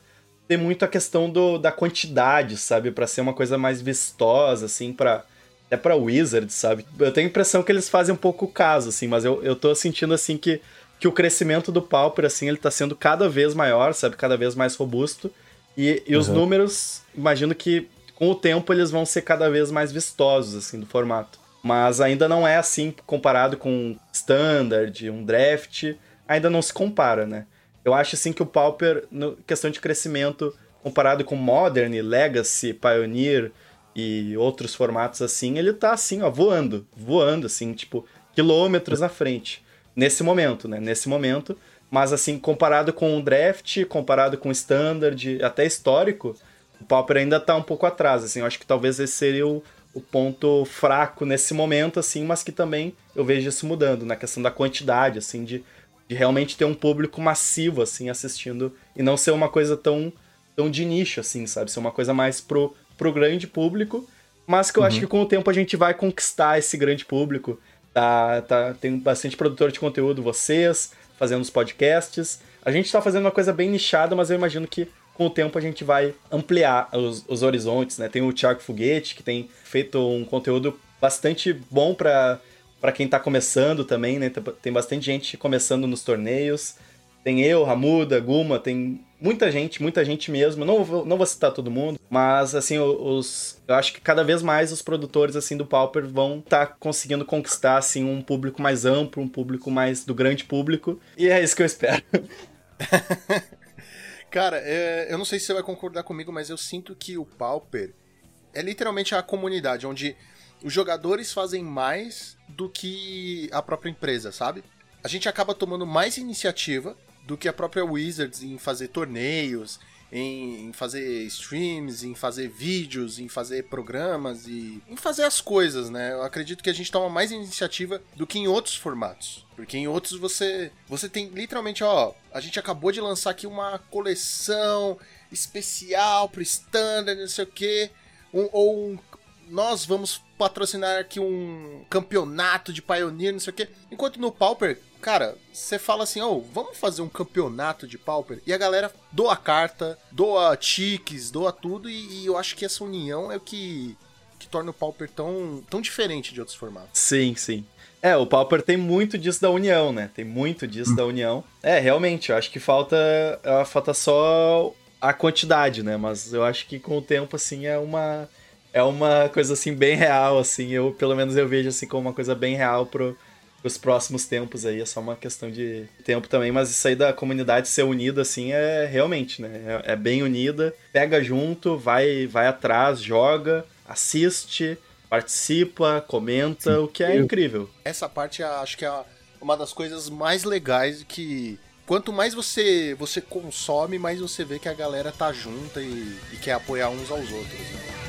S2: ter muito a questão do, da quantidade, sabe? Pra ser uma coisa mais vistosa, assim, pra. Até pra Wizard, sabe? Eu tenho a impressão que eles fazem um pouco o caso, assim, mas eu, eu tô sentindo, assim, que, que o crescimento do Pauper, assim, ele tá sendo cada vez maior, sabe? Cada vez mais robusto. E, e os
S3: Uhum.
S2: números, imagino que com o tempo eles vão ser cada vez mais vistosos, assim, do formato. Mas ainda não é assim comparado com Standard, um Draft, ainda não se compara, né? Eu acho assim que o Pauper, no questão de crescimento, comparado com Modern, Legacy, Pioneer e outros formatos assim, ele tá assim, ó, voando, voando, assim, tipo, quilômetros na frente. Nesse momento, né? Nesse momento. Mas assim, comparado com o Draft, comparado com o Standard, até histórico, o Pauper ainda tá um pouco atrás, assim. Eu acho que talvez esse seria o, o ponto fraco nesse momento, assim, mas que também eu vejo isso mudando, na questão da quantidade, assim, de, de realmente ter um público massivo, assim, assistindo, e não ser uma coisa tão, tão de nicho, assim, sabe? Ser uma coisa mais pro, pro grande público, mas que eu acho que com o tempo a gente vai conquistar esse grande público. Tá, tá, tem bastante produtor de conteúdo, vocês, fazendo os podcasts. A gente tá fazendo uma coisa bem nichada, mas eu imagino que com o tempo a gente vai ampliar os, os horizontes, né? Tem o Thiago Foguete, que tem feito um conteúdo bastante bom para para quem tá começando também, né? Tem bastante gente começando nos torneios. Tem eu, Ramuda, Guma, tem muita gente, muita gente mesmo. Não vou, não vou citar todo mundo, mas assim, os, eu acho que cada vez mais os produtores assim do Pauper vão estar conseguindo conquistar assim um público mais amplo, um público mais do grande público. E é isso que eu espero.
S1: Cara, é, eu não sei se você vai concordar comigo, mas eu sinto que o Pauper é literalmente a comunidade, onde os jogadores fazem mais do que a própria empresa, sabe? A gente acaba tomando mais iniciativa do que a própria Wizards em fazer torneios, em, em fazer streams, em fazer vídeos, em fazer programas e em fazer as coisas, né? Eu acredito que a gente toma mais iniciativa do que em outros formatos. Porque em outros você você tem literalmente, ó, a gente acabou de lançar aqui uma coleção especial pro standard, não sei o quê, um- ou um nós vamos patrocinar aqui um campeonato de Pioneer, não sei o quê. Enquanto no Pauper, cara, você fala assim, ô, vamos fazer um campeonato de Pauper? E a galera doa carta, doa tickets, doa tudo, e, e eu acho que essa união é o que, que torna o Pauper tão, tão diferente de outros formatos.
S2: Sim, sim. É, o Pauper tem muito disso da união, né? Tem muito disso da união. É, realmente, eu acho que falta, é, falta só a quantidade, né? Mas eu acho que com o tempo, assim, é uma, é uma coisa, assim, bem real, assim. Eu, pelo menos, eu vejo, assim, como uma coisa bem real pro, pros próximos tempos aí. É só uma questão de tempo também. Mas isso aí da comunidade ser unida, assim, é realmente, né? É, é bem unida. Pega junto, vai, vai atrás, joga, assiste, participa, comenta, o que é
S8: Eu-
S2: incrível.
S1: Essa parte acho que é uma das coisas mais legais que quanto mais você você consome, mais você vê que a galera tá junta e, e quer apoiar uns aos outros. né?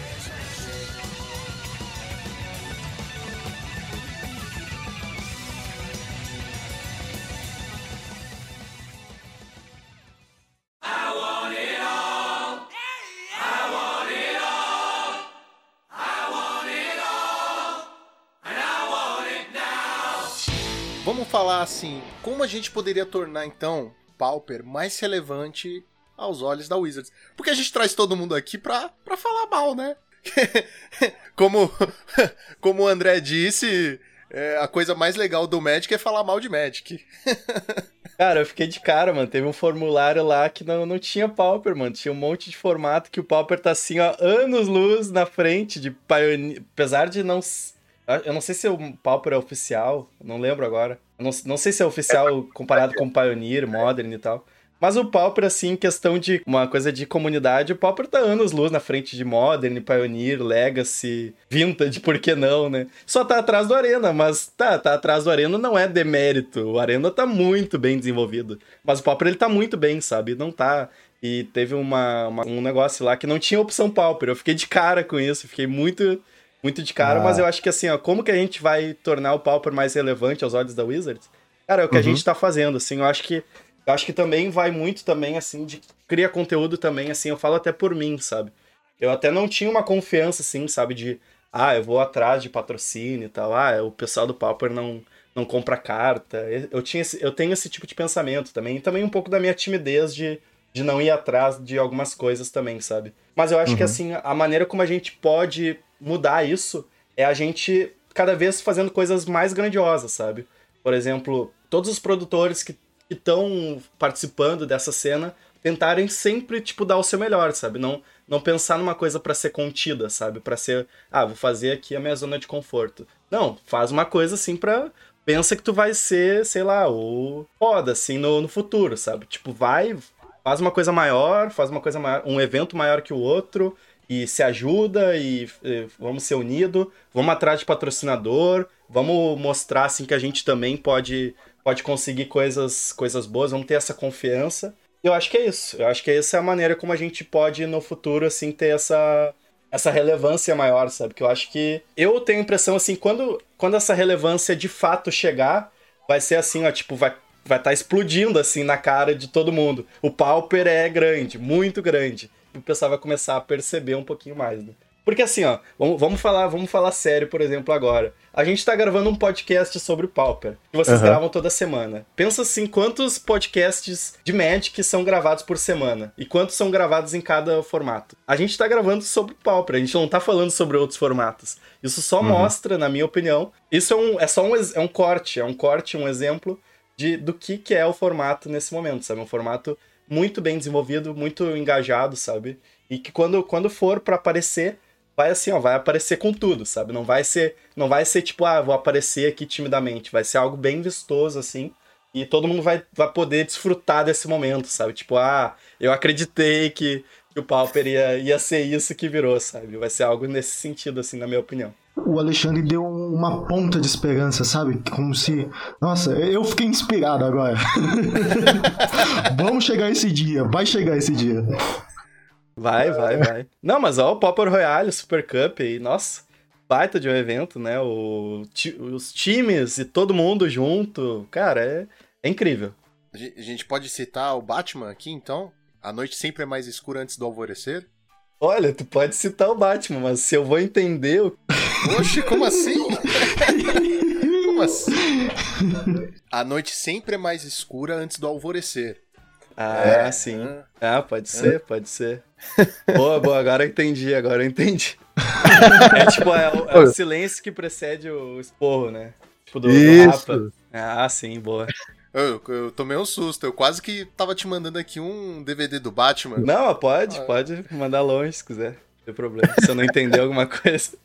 S1: Falar assim, como a gente poderia tornar então Pauper mais relevante aos olhos da Wizards? Porque a gente traz todo mundo aqui pra, pra falar mal, né? como, como o André disse, é, a coisa mais legal do Magic é falar mal de Magic.
S2: Cara, eu fiquei de cara, mano. Teve um formulário lá que não, não tinha Pauper, mano. Tinha um monte de formato que o Pauper tá assim, ó, anos luz na frente de Pioneer. Apesar de não. S- Eu não sei se o Pauper é oficial, não lembro agora. Não, não sei se é oficial comparado com Pioneer, Modern e tal. Mas o Pauper, assim, em questão de uma coisa de comunidade, o Pauper tá anos luz na frente de Modern, Pioneer, Legacy, Vintage, por que não, né? Só tá atrás do Arena, mas tá, tá atrás do Arena não é demérito. O Arena tá muito bem desenvolvido. Mas o Pauper, ele tá muito bem, sabe? Não tá... E teve uma, uma- um negócio lá que não tinha opção Pauper. Eu fiquei de cara com isso, fiquei muito... Muito de cara,
S3: Ah.
S2: mas eu acho que assim, ó, como que a gente vai tornar o Pauper mais relevante aos olhos da Wizards? Cara, é o que a
S3: Uhum.
S2: gente tá fazendo, assim, eu acho que eu acho que também vai muito também, assim, de cria conteúdo também, assim, eu falo até por mim, sabe? Eu até não tinha uma confiança, assim, sabe, de, ah, eu vou atrás de patrocínio e tal, ah, o pessoal do Pauper não, não compra carta. Eu, tinha esse- eu tenho esse tipo de pensamento também. E também um pouco da minha timidez de, de não ir atrás de algumas coisas também, sabe? Mas eu acho que, assim, a maneira como a gente pode mudar isso é a gente cada vez fazendo coisas mais grandiosas, sabe? Por exemplo, todos os produtores que estão participando dessa cena tentarem sempre, tipo, dar o seu melhor, sabe? Não, não pensar numa coisa pra ser contida, sabe? Pra ser, ah, vou fazer aqui a minha zona de conforto. Não, faz uma coisa assim pra. Pensa que tu vai ser, sei lá, o foda, assim, no, no futuro, sabe? Tipo, vai, faz uma coisa maior, faz uma coisa maior, um evento maior que o outro, e se ajuda, e, eh, vamos ser unidos, vamos atrás de patrocinador, vamos mostrar, assim, que a gente também pode, pode conseguir coisas, coisas boas, vamos ter essa confiança. Eu acho que é isso. Eu acho que essa é a maneira como a gente pode, no futuro, assim, ter essa, essa relevância maior, sabe? Que eu acho que. Eu tenho a impressão, assim, quando, quando essa relevância de fato chegar, vai ser assim, ó, tipo, vai vai estar explodindo, assim, na cara de todo mundo. O Pauper é grande, muito grande. O pessoal vai começar a perceber um pouquinho mais, né? Porque assim, ó, vamos, vamos falar, vamos falar sério, por exemplo, agora. A gente tá gravando um podcast sobre o Pauper, que vocês
S8: Aham.
S2: gravam toda semana. Pensa assim, quantos podcasts de Magic são gravados por semana? E quantos são gravados em cada formato? A gente tá gravando sobre o Pauper, a gente não tá falando sobre outros formatos. Isso só mostra, na minha opinião, isso é, um, é só um, é um corte, é um corte, um exemplo de, do que, que é o formato nesse momento, sabe? Um formato muito bem desenvolvido, muito engajado, sabe? E que quando, quando for pra aparecer, vai assim, ó, vai aparecer com tudo, sabe? Não vai ser, não vai ser tipo, ah, vou aparecer aqui timidamente, vai ser algo bem vistoso assim, e todo mundo vai, vai poder desfrutar desse momento, sabe? Tipo, ah, eu acreditei que, que o Pauper ia, ia ser isso que virou, sabe? Vai ser algo nesse sentido assim, na minha opinião.
S3: O Alexandre deu uma ponta de esperança, sabe? Como se. Nossa, eu fiquei inspirado agora. Vamos chegar esse dia, vai chegar esse dia.
S2: Vai, vai, vai. Não, mas ó, o Pauper Royale, o Super Cup aí, nossa, baita de um evento, né? O, os times e todo mundo junto, cara, é, é incrível.
S1: A gente pode citar o Batman aqui, então? A noite sempre é mais escura antes do alvorecer?
S2: Olha, tu pode citar o Batman, mas se eu vou entender o
S1: Oxe, como assim? como assim? A noite sempre é mais escura antes do alvorecer.
S2: Ah, sim. Ah, pode ser, pode ser. Boa, boa, agora eu entendi, agora eu entendi. É tipo, é o, é o silêncio que precede o esporro, né? Tipo, do, do. Rafa. Ah, sim, boa.
S1: Eu, eu tomei um susto, eu quase que tava te mandando aqui um DVD do Batman.
S2: Não, pode, pode mandar longe se quiser. Não tem problema. Se eu não entender alguma coisa.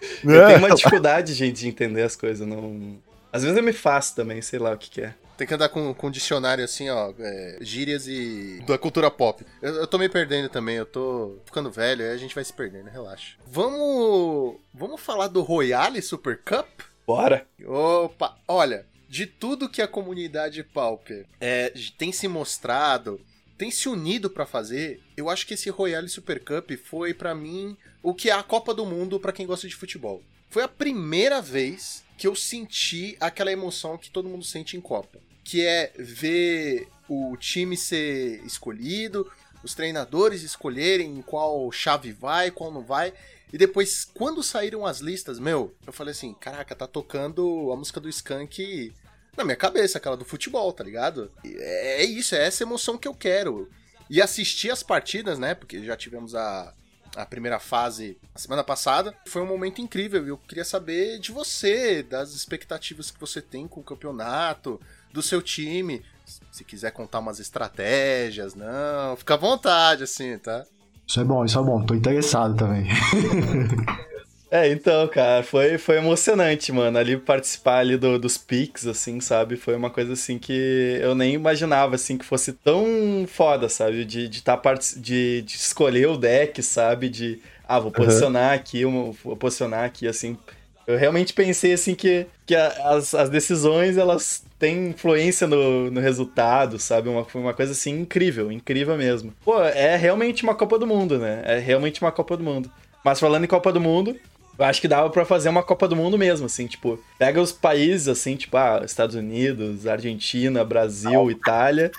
S2: Eu tenho uma dificuldade, gente, de entender as coisas. Não... Às vezes eu me faço também, sei lá o que, que é.
S1: Tem que andar com, com um dicionário assim, ó, é, gírias e da cultura pop. Eu, eu tô me perdendo também, eu tô ficando velho, aí a gente vai se perdendo, relaxa. Vamos, vamos falar do Royale Super Cup?
S2: Bora!
S1: Opa, olha, de tudo que a comunidade Pauper é, tem se mostrado, tem se unido pra fazer, eu acho que esse Royale Super Cup foi pra mim o que é a Copa do Mundo pra quem gosta de futebol. Foi a primeira vez que eu senti aquela emoção que todo mundo sente em Copa, que é ver o time ser escolhido, os treinadores escolherem em qual chave vai, qual não vai. E depois, quando saíram as listas, meu, eu falei assim: caraca, tá tocando a música do Skank na minha cabeça, aquela do futebol, tá ligado? É isso, é essa emoção que eu quero. E assistir as partidas, né? Porque já tivemos a, a primeira fase a semana passada. Foi um momento incrível. Eu queria saber de você, das expectativas que você tem com o campeonato, do seu time. Se quiser contar umas estratégias, não. Fica à vontade, assim, tá?
S3: Isso é bom, isso é bom. Tô interessado também.
S2: É, então, cara, foi, foi emocionante, mano, ali participar ali do- dos picks, assim, sabe? Foi uma coisa, assim, que eu nem imaginava, assim, que fosse tão foda, sabe? De, de, tá partici- de, de escolher o deck, sabe? De, ah, vou posicionar aqui, um- vou posicionar aqui, assim. Eu realmente pensei, assim, que, que as, as decisões, elas têm influência no, no resultado, sabe? Uma, foi uma coisa, assim, incrível, incrível mesmo. Pô, é realmente uma Copa do Mundo, né? É realmente uma Copa do Mundo. Mas falando em Copa do Mundo, eu acho que dava pra fazer uma Copa do Mundo mesmo, assim, tipo, pega os países, assim, tipo, ah, Estados Unidos, Argentina, Brasil, Itália,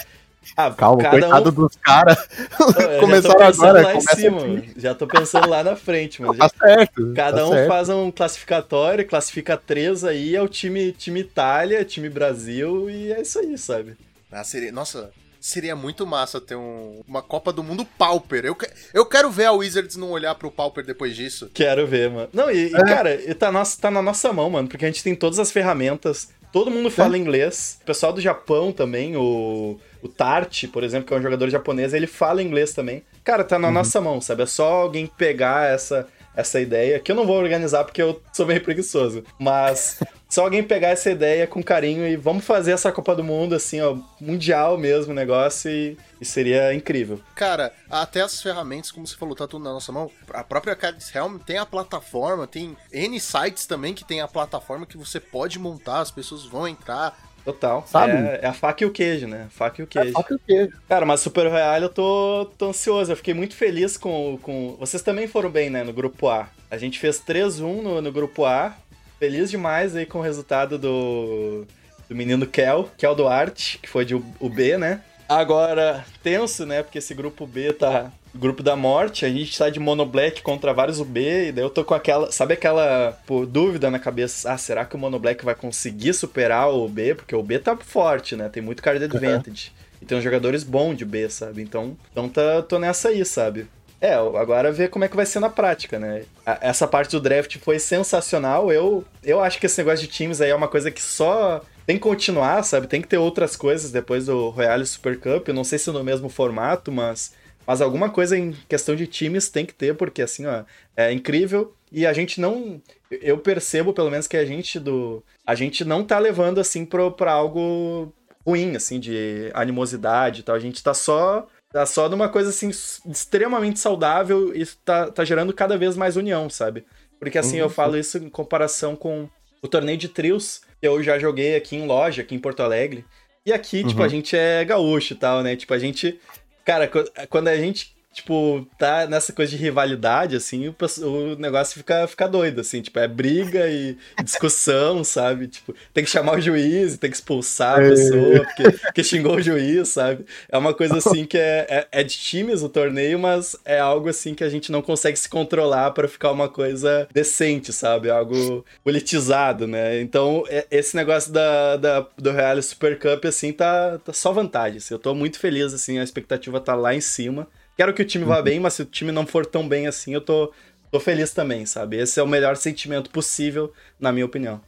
S2: Ah,
S8: Calma,
S2: cada
S8: coitado
S2: um...
S8: dos caras. Começaram
S2: tô pensando
S8: agora,
S2: lá em cima, mano. Já tô pensando lá na frente, mas
S8: Tá certo.
S2: cada
S8: tá
S2: um
S8: certo.
S2: faz um classificatório, classifica três aí, é o time, time Itália, time Brasil, e é isso aí, sabe?
S1: Ah, seria, nossa, seria muito massa ter um- uma Copa do Mundo Pauper. Eu, que- eu quero ver a Wizards não olhar pro Pauper depois disso.
S2: Quero ver, mano. Não, e, e,
S8: É.
S2: cara, e tá, nossa, tá na nossa mão, mano, porque a gente tem todas as ferramentas, todo mundo fala inglês, o pessoal do Japão também, o, o Tart, por exemplo, que é um jogador japonês, ele fala inglês também. Cara, tá na nossa mão, sabe? É só alguém pegar essa, essa ideia, que eu não vou organizar porque eu sou meio preguiçoso, mas só alguém pegar essa ideia com carinho e vamos fazer essa Copa do Mundo, assim, ó, mundial mesmo o negócio e, e seria incrível.
S1: Cara, até as ferramentas, como você falou, tá tudo na nossa mão. A própria Cards Helm tem a plataforma, tem N sites também que tem a plataforma que você pode montar, as pessoas vão entrar.
S2: Total.
S8: Sabe?
S2: É, é a faca e o queijo, né? A faca e o queijo.
S8: Só que o quê?
S2: Cara, mas Super Royale eu tô, tô ansioso. Eu fiquei muito feliz com, com. Vocês também foram bem, né? No grupo A. A gente fez 3-1 no, no grupo A. Feliz demais aí com o resultado do. Do menino Kel, Kel Duarte, que foi de UB, né? Agora, tenso, né? Porque esse grupo B tá. Grupo da morte, a gente tá de Mono Black contra vários UB, e daí eu tô com aquela. Sabe aquela pô, dúvida na cabeça? Ah, será que o Mono Black vai conseguir superar o UB? Porque o UB tá forte, né? Tem muito card advantage. E tem uns jogadores bons de B, sabe? Então, então tá, tô nessa aí, sabe? É, agora ver como é que vai ser na prática, né? A- Essa parte do draft foi sensacional. Eu, eu acho que esse negócio de times aí é uma coisa que só tem que continuar, sabe? Tem que ter outras coisas depois do Royale Super Cup. Eu não sei se no mesmo formato, mas, mas alguma coisa em questão de times tem que ter, porque assim, ó, é incrível. E a gente não. Eu percebo, pelo menos, que a gente do. A gente não tá levando assim pro, pra algo ruim, assim, de animosidade e tal. A gente tá só. Tá só numa coisa assim extremamente saudável e tá, tá gerando cada vez mais união, sabe? Porque assim, eu falo isso em comparação com o torneio de trios que eu já joguei aqui em loja, aqui em Porto Alegre. E aqui, tipo, a gente é gaúcho e tal, né? Tipo, a gente. Cara, qu- quando a gente, tipo, tá nessa coisa de rivalidade, assim, o, o negócio fica, fica doido, assim, tipo, é briga e discussão, sabe? Tipo, tem que chamar o juiz, tem que expulsar a
S8: É.
S2: pessoa, porque, porque xingou o juiz, sabe? É uma coisa assim que é, é, é de times o torneio, mas é algo assim que a gente não consegue se controlar pra ficar uma coisa decente, sabe? Algo politizado, né? Então, é- esse negócio da, da- do Real Super Cup, assim, tá, tá só vantagem. assim. Eu tô muito feliz, assim, a expectativa tá lá em cima. Quero que o time vá bem, mas se o time não for tão bem assim, eu tô, tô feliz também, sabe? Esse é o melhor sentimento possível, na minha opinião.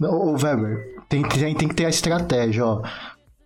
S3: Ô, Weber, tem, tem, tem que ter a estratégia, ó.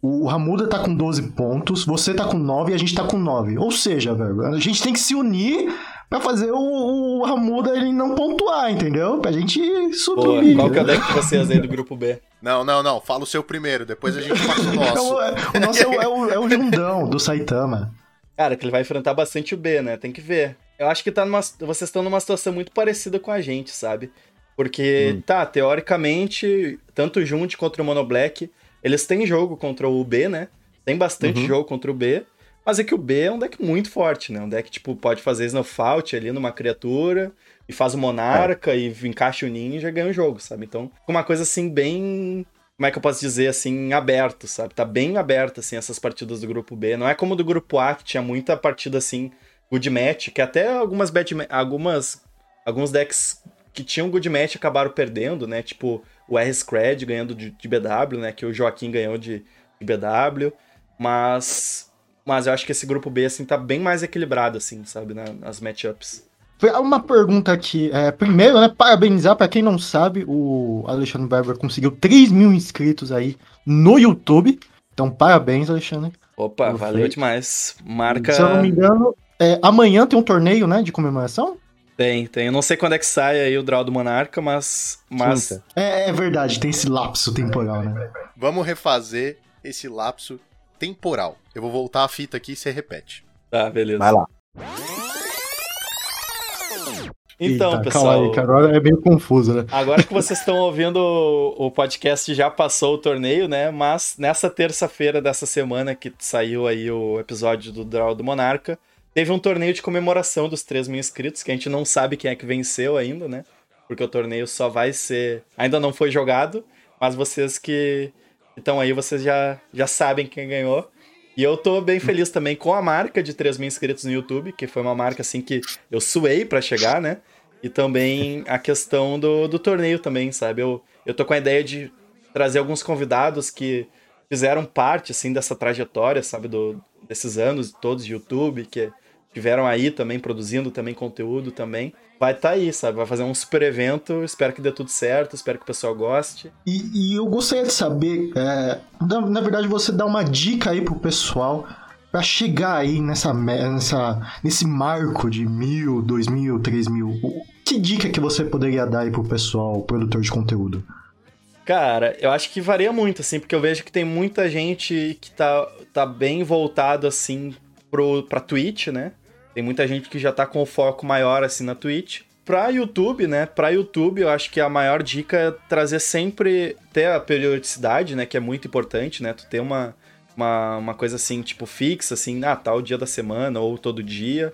S3: O Ramuda tá com 12 pontos, você tá com 9 e a gente tá com 9. Ou seja, Weber, a gente tem que se unir pra fazer o, o Ramuda ele não pontuar, entendeu? Pra gente subir.
S2: Boa.
S3: o
S2: Qual que é o deck de vocês aí do grupo B?
S1: Não, não, não. Fala o seu primeiro, depois a gente passa o
S3: É
S1: nosso.
S3: o, é- o nosso é o, é o, é o Jundão do Saitama.
S2: Cara, que ele vai enfrentar bastante o B, né? Tem que ver. Eu acho que tá numa, vocês estão numa situação muito parecida com a gente, sabe? Porque, tá, teoricamente, tanto o Junt contra o Mono Black, eles têm jogo contra o B, né? Tem bastante jogo contra o B. Mas é que o B é um deck muito forte, né? Um deck, tipo, pode fazer Snowfault ali numa criatura, e faz o Monarca, e encaixa o Ninja e ganha o jogo, sabe? Então, uma coisa assim, bem. Como é que eu posso dizer assim, aberto, sabe? Tá bem aberto, assim, essas partidas do grupo B. Não é como do grupo A, que tinha muita partida assim, good match, que até algumas bad ma- algumas alguns decks que tinham good match acabaram perdendo, né? Tipo o R-Scred ganhando de, de BW, né? Que o Joaquim ganhou de, de BW. Mas. Mas eu acho que esse grupo B, assim, tá bem mais equilibrado, assim, sabe? na- nas matchups.
S3: Uma pergunta aqui. É, primeiro, né, parabenizar pra quem não sabe, o Alexandre Barber conseguiu 3 mil inscritos aí no YouTube. Então, parabéns, Alexandre.
S2: Opa,
S3: Perfeito.
S2: valeu demais. Marca.
S3: Se eu não me engano, é, amanhã tem um torneio, né, de comemoração?
S2: Tem, tem. Eu não sei quando é que sai aí o draw do Monarca, mas. Mas.
S3: É, é verdade, tem esse lapso temporal, né?
S1: Vamos refazer esse lapso temporal. Eu vou voltar a fita aqui e você repete.
S2: Tá, beleza.
S8: Vai lá.
S2: Então,
S3: Eita,
S2: pessoal.
S3: Calma aí, agora é meio confuso, né?
S2: Agora que vocês estão ouvindo o, o podcast, já passou o torneio, né? Mas nessa terça-feira dessa semana que saiu aí o episódio do Draw do Monarca, teve um torneio de comemoração dos 3 mil inscritos, que a gente não sabe quem é que venceu ainda, né? Porque o torneio só vai ser. Ainda não foi jogado, mas vocês que estão aí, vocês já, já sabem quem ganhou. E eu tô bem feliz também com a marca de 3 mil inscritos no YouTube, que foi uma marca assim que eu suei pra chegar, né? E também a questão do, do torneio também, sabe? Eu, eu tô com a ideia de trazer alguns convidados que fizeram parte, assim, dessa trajetória, sabe? Do, desses anos todos de YouTube, que tiveram aí também, produzindo também conteúdo também. Vai estar tá aí, sabe? Vai fazer um super evento, espero que dê tudo certo, espero que o pessoal goste.
S3: E, e eu gostaria de saber, é, na, na verdade, você dá uma dica aí pro pessoal pra chegar aí nessa, nessa, nesse marco de mil, dois mil, três mil. Que dica que você poderia dar aí pro pessoal, produtor de conteúdo?
S2: Cara, eu acho que varia muito, assim, porque eu vejo que tem muita gente que tá, tá bem voltado, assim, pro, pra Twitch, né? Tem muita gente que já tá com o foco maior, assim, na Twitch. Pra YouTube, né? Pra YouTube, eu acho que a maior dica é trazer sempre, ter a periodicidade, né? Que é muito importante, né? Tu ter uma, uma, uma coisa, assim, tipo, fixa, assim, ah, tal dia da semana ou todo dia.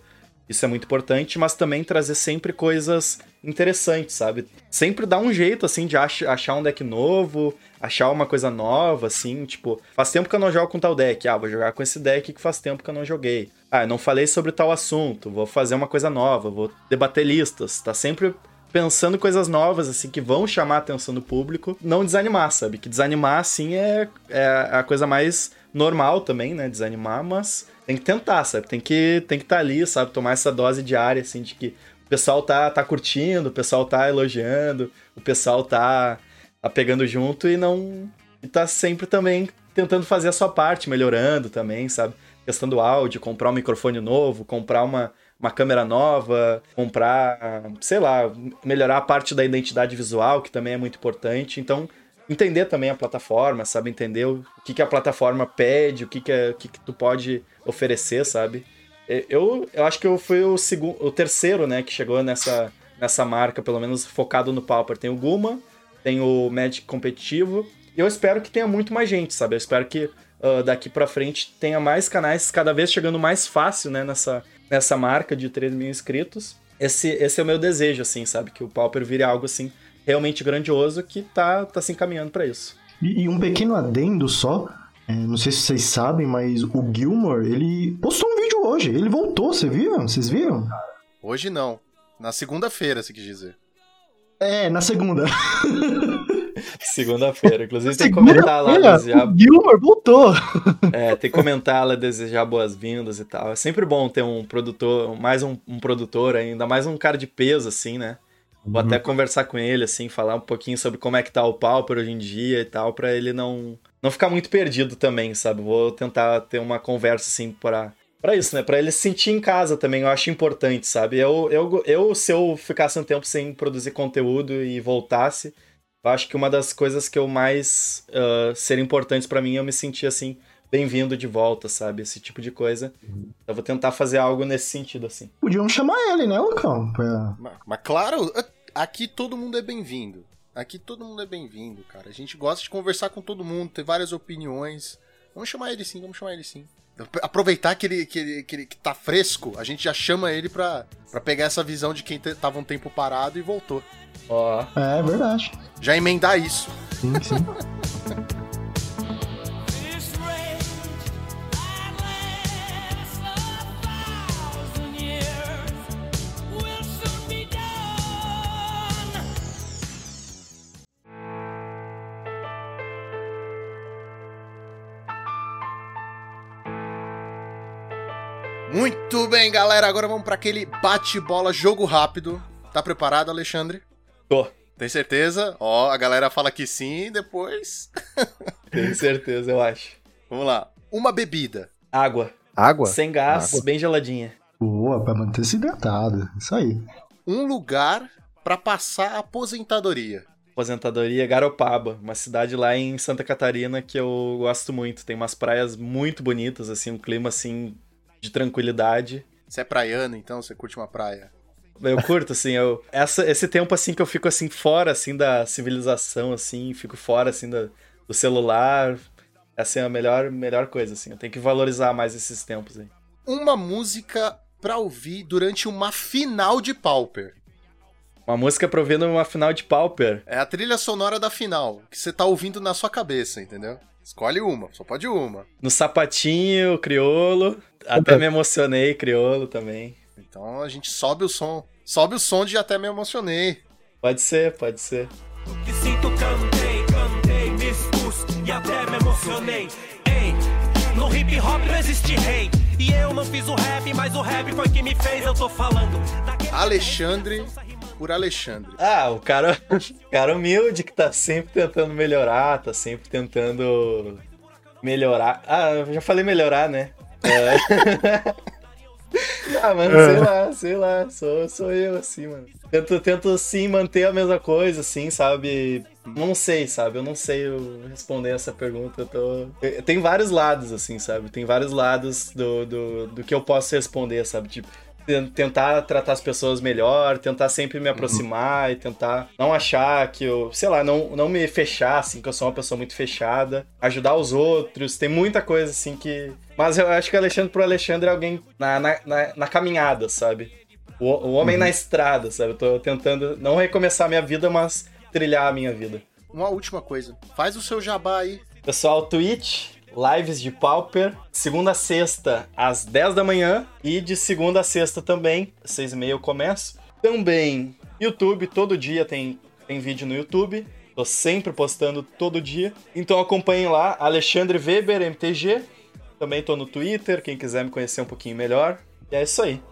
S2: Isso é muito importante, mas também trazer sempre coisas interessantes, sabe? Sempre dar um jeito, assim, de ach achar um deck novo, achar uma coisa nova, assim, tipo, faz tempo que eu não jogo com tal deck. Ah, vou jogar com esse deck que faz tempo que eu não joguei. Ah, eu não falei sobre tal assunto, vou fazer uma coisa nova, vou debater listas. Tá sempre pensando coisas novas, assim, que vão chamar a atenção do público. Não desanimar, sabe? Que desanimar, assim, é, é a coisa mais normal também, né? Desanimar, mas tem que tentar, sabe? Tem que tem que estar ali, sabe? Tomar essa dose diária, assim, de que o pessoal tá, tá curtindo, o pessoal tá elogiando, o pessoal tá, tá pegando junto e não. E tá sempre também tentando fazer a sua parte, melhorando também, sabe? Questão do áudio, comprar um microfone novo, comprar uma, uma câmera nova, comprar, sei lá, melhorar a parte da identidade visual, que também é muito importante. Então, entender também a plataforma, sabe? Entender o que, que a plataforma pede, o que, que, é, o que, que tu pode oferecer, sabe? Eu, eu acho que eu fui o, segundo, o terceiro, né, que chegou nessa, nessa marca, pelo menos focado no Pauper. Tem o Guma, tem o Magic competitivo, e eu espero que tenha muito mais gente, sabe? Eu espero que ah, daqui pra frente tenha mais canais, cada vez chegando mais fácil, né, nessa, nessa marca de 3 mil inscritos. Esse, esse é o meu desejo, assim, sabe? Que o Pauper vire algo, assim, realmente grandioso que tá, tá se encaminhando pra isso.
S3: E, e um pequeno adendo só, é, não sei se vocês sabem, mas o Gilmore, ele postou um vídeo hoje, ele voltou, você viram? Vocês viram?
S1: Hoje não. Na segunda-feira, se quis dizer.
S3: É, na segunda.
S2: Segunda-feira. Inclusive, tem que comentar lá, desejar,
S3: O Gilmore voltou.
S2: é, tem que comentar lá, desejar boas-vindas e tal. É sempre bom ter um produtor, mais um, um produtor ainda, mais um cara de peso, assim, né? Vou até conversar com ele, assim, falar um pouquinho sobre como é que tá o Pauper hoje em dia e tal, pra ele não, não ficar muito perdido também, sabe? Vou tentar ter uma conversa, assim, pra, pra isso, né? Pra ele se sentir em casa também, eu acho importante, sabe? Eu, eu, eu, se eu ficasse um tempo sem produzir conteúdo e voltasse, eu acho que uma das coisas que eu mais uh, ser importantes pra mim é eu me sentir assim bem-vindo de volta, sabe? Esse tipo de coisa. Eu vou tentar fazer algo nesse sentido assim.
S3: Podiam chamar ele, né, Lucão? Pra...
S1: Mas, mas claro, aqui todo mundo é bem-vindo. Aqui todo mundo é bem-vindo, cara. A gente gosta de conversar com todo mundo, ter várias opiniões. Vamos chamar ele sim, vamos chamar ele sim. Aproveitar que ele, que ele, que ele que tá fresco, a gente já chama ele pra, pra pegar essa visão de quem tava um tempo parado e voltou.
S2: Ó,
S3: É verdade.
S1: Já emendar isso.
S3: Sim, sim.
S1: Muito bem, galera. Agora vamos pra aquele bate-bola, jogo rápido. Tá preparado, Alexandre?
S2: tô.
S1: Tem certeza? Ó, a galera fala que sim, depois.
S2: Tenho certeza, eu acho.
S1: Vamos lá. Uma bebida.
S2: Água.
S8: Água?
S2: Sem gás,
S8: Água.
S2: bem geladinha.
S3: Boa, pra manter-se hidratado. Isso aí.
S1: Um lugar pra passar a aposentadoria.
S2: Aposentadoria Garopaba, uma cidade lá em Santa Catarina que eu gosto muito. Tem umas praias muito bonitas, assim, um clima assim de tranquilidade.
S1: Você é praiano, então você curte uma praia.
S2: Eu curto, assim, eu, essa, esse tempo, assim, que eu fico, assim, fora, assim, da civilização, assim, fico fora, assim, da- do celular, essa é a melhor, melhor coisa, assim, eu tenho que valorizar mais esses tempos aí.
S1: Uma música pra ouvir durante uma final de Pauper.
S2: Uma música pra ouvir numa final de Pauper,
S1: É a trilha sonora da final, que você tá ouvindo na sua cabeça, entendeu? Escolhe uma, só pode uma.
S2: No sapatinho, criolo. Até me emocionei, criolo também.
S1: Então a gente sobe o som. Sobe o som de até me emocionei.
S2: Pode ser, pode ser.
S7: que sinto cantei, cantei, me expus e até me emocionei. Ei, no hip hop não existe rei. E eu não fiz o rap, mas o rap foi que me fez. Eu tô falando
S1: Alexandre por Alexandre.
S2: Ah, o cara, o cara humilde que tá sempre tentando melhorar, tá sempre tentando melhorar. Ah, eu já falei melhorar, né? É. ah, mano, sei lá, sei lá, sou, sou eu assim, mano. Tento, tento sim manter a mesma coisa, assim, sabe? Não sei, sabe? Eu não sei responder essa pergunta. Eu tô... Tem vários lados, assim, sabe? Tem vários lados do, do, do que eu posso responder, sabe? Tipo, tentar tratar as pessoas melhor, tentar sempre me aproximar e tentar não achar que eu, sei lá, não, não me fechar, assim, que eu sou uma pessoa muito fechada, ajudar os outros, tem muita coisa, assim, que. Mas eu acho que o Alexandre pro Alexandre é alguém na, na, na, na caminhada, sabe? O, o homem na estrada, sabe? Eu tô tentando não recomeçar minha vida, mas trilhar a minha vida.
S1: Uma última coisa. Faz o seu jabá aí.
S2: Pessoal, Twitch, lives de Pauper, segunda a sexta às 10 da manhã e de segunda a sexta também, às 6 e meia eu começo. Também YouTube, todo dia tem, tem vídeo no YouTube. Tô sempre postando todo dia. Então acompanhem lá, Alexandre Weber, MTG. Também tô no Twitter, quem quiser me conhecer um pouquinho melhor. E é isso aí.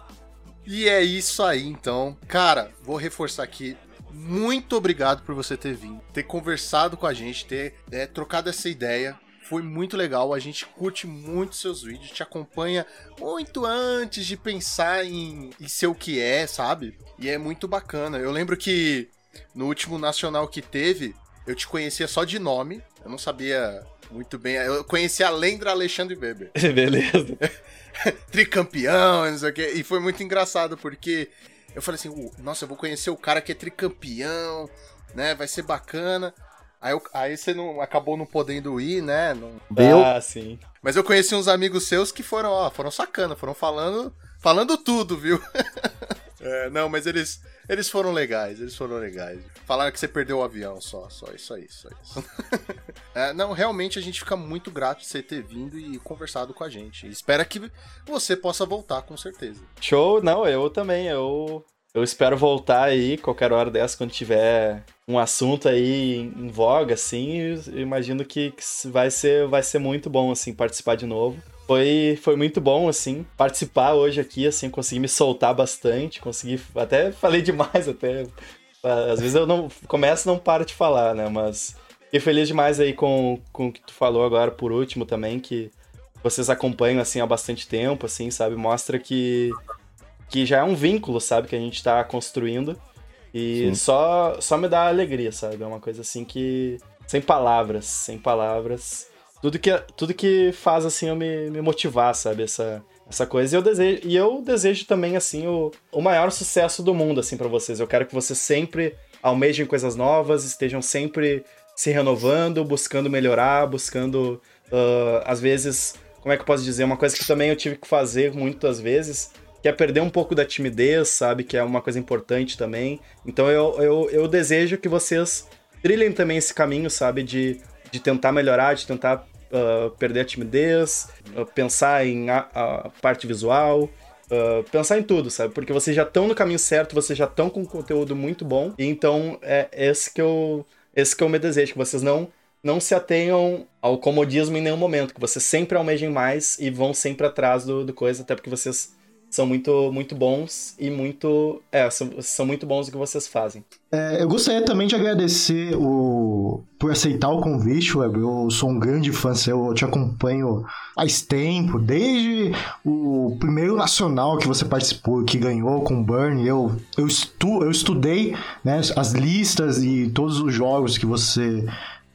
S1: E é isso aí, então. Cara, vou reforçar aqui. Muito obrigado por você ter vindo, ter conversado com a gente, ter é, trocado essa ideia. Foi muito legal. A gente curte muito seus vídeos, te acompanha muito antes de pensar em, em ser o que é, sabe? E é muito bacana. Eu lembro que no último nacional que teve, eu te conhecia só de nome. Eu não sabia muito bem. Eu conhecia além do Alexandre Weber
S2: Beleza.
S1: tricampeão, não sei o quê. E foi muito engraçado, porque eu falei assim, "Uh, nossa, eu vou conhecer o cara que é tricampeão, né? Vai ser bacana. Aí, eu- aí você não acabou não podendo ir, né? Não-
S3: Deu.
S2: Ah, sim.
S1: Mas eu conheci uns amigos seus que foram, ó, foram sacana, foram falando, falando tudo, viu? É, não, mas eles, eles foram legais, eles foram legais. Falaram que você perdeu o avião só, só isso aí, só isso. É, não, realmente a gente fica muito grato de você ter vindo e conversado com a gente. Espera que você possa voltar, com certeza.
S2: Show, não, eu também. Eu, eu espero voltar aí qualquer hora dessa, quando tiver um assunto aí em, voga, assim. Imagino que, que vai, ser, vai ser muito bom, assim, participar de novo. Foi, foi muito bom, assim, participar hoje aqui, assim, consegui me soltar bastante, consegui. Até falei demais, até. Às vezes eu não começo e não paro de falar, né? Mas fiquei feliz demais aí com, com o que tu falou agora por último também, que vocês acompanham, assim, há bastante tempo, assim, sabe? Mostra que que já é um vínculo, sabe, que a gente tá construindo. E
S8: Sim.
S2: só, só me dá alegria, sabe? É uma coisa assim que. Sem palavras, sem palavras. Tudo que, tudo que faz, assim, eu me, me motivar, sabe? Essa, essa coisa. E eu desejo, e eu desejo também, assim, o, o maior sucesso do mundo, assim, para vocês. Eu quero que vocês sempre almejem coisas novas, estejam sempre se renovando, buscando melhorar, buscando, ah, às vezes, como é que eu posso dizer? Uma coisa que também eu tive que fazer muitas vezes, que é perder um pouco da timidez, sabe? Que é uma coisa importante também. Então eu, eu, eu desejo que vocês trilhem também esse caminho, sabe? De, de tentar melhorar, de tentar ah, perder a timidez, ah, pensar em a, a parte visual. ah, pensar em tudo, sabe? Porque vocês já estão no caminho certo, vocês já estão com conteúdo muito bom. E então é esse que eu, esse que eu me desejo, que vocês não não se atenham ao comodismo em nenhum momento, que vocês sempre almejem mais e vão sempre atrás do, do coisa, até porque vocês são muito, muito bons e muito. É, são, são muito bons no que vocês fazem.
S3: É, eu gostaria também de agradecer o, por aceitar o convite, Web. Eu sou um grande fã eu te acompanho faz tempo, desde o primeiro nacional que você participou, que ganhou com o Burn. Eu, eu, estu, eu estudei né, as listas e todos os jogos que você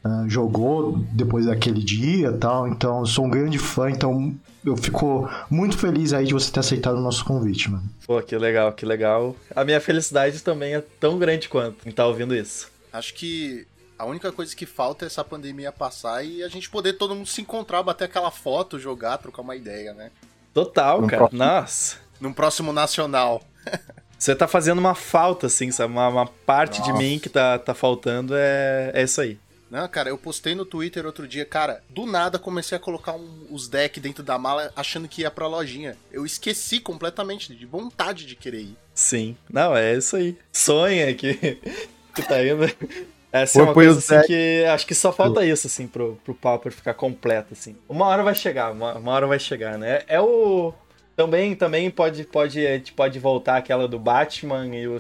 S3: ah, jogou depois daquele dia e tal. Então, eu sou um grande fã, então eu fico muito feliz aí de você ter aceitado o nosso convite, mano.
S2: Pô, que legal, que legal. A minha felicidade também é tão grande quanto em estar ouvindo isso.
S1: Acho que a única coisa que falta é essa pandemia passar e a gente poder todo mundo se encontrar, bater aquela foto, jogar, trocar uma ideia, né?
S2: Total,
S8: No
S2: cara.
S8: próximo-
S2: Nossa.
S1: Num próximo nacional.
S2: Você tá fazendo uma falta, assim, sabe? Uma, uma parte de
S1: Nossa.
S2: mim que tá, tá faltando é, é isso aí.
S1: Não, cara, eu postei no Twitter outro dia, cara, do nada comecei a colocar um- os decks dentro da mala achando que ia pra lojinha. Eu esqueci completamente de vontade de querer ir.
S2: Sim. Não, é isso aí. Sonha que, que tá indo. Essa é uma coisa assim
S8: deck-
S2: que acho que só falta isso, assim, pro, pro Pauper ficar completo, assim. Uma hora vai chegar, uma, uma hora vai chegar, né? É o. Também, também pode, pode, gente pode voltar aquela do Batman e o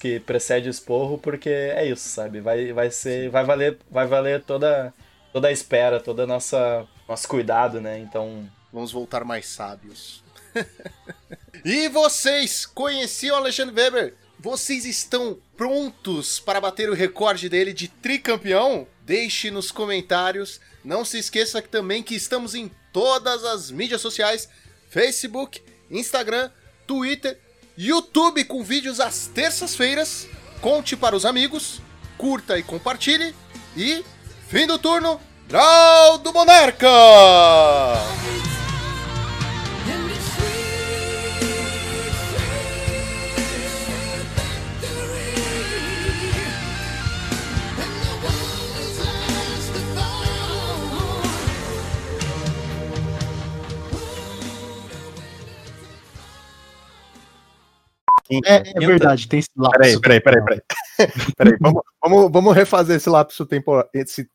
S2: que precede o esporro, porque é isso, sabe? Vai, vai ser. Vai valer, vai valer toda, toda a espera, toda a nossa nosso cuidado, né? Então.
S1: Vamos voltar mais sábios. e vocês conheciam Alexandre Weber? Vocês estão prontos para bater o recorde dele de tricampeão? Deixe nos comentários. Não se esqueça que também que estamos em todas as mídias sociais: Facebook, Instagram, Twitter, YouTube com vídeos às terças-feiras. Conte para os amigos, curta e compartilhe. E fim do turno, Draw do Monarca!
S3: É, é verdade, tem esse lapso.
S8: Peraí, peraí, peraí, peraí. peraí, vamos, vamos, vamos refazer esse lapso temporal. Esse...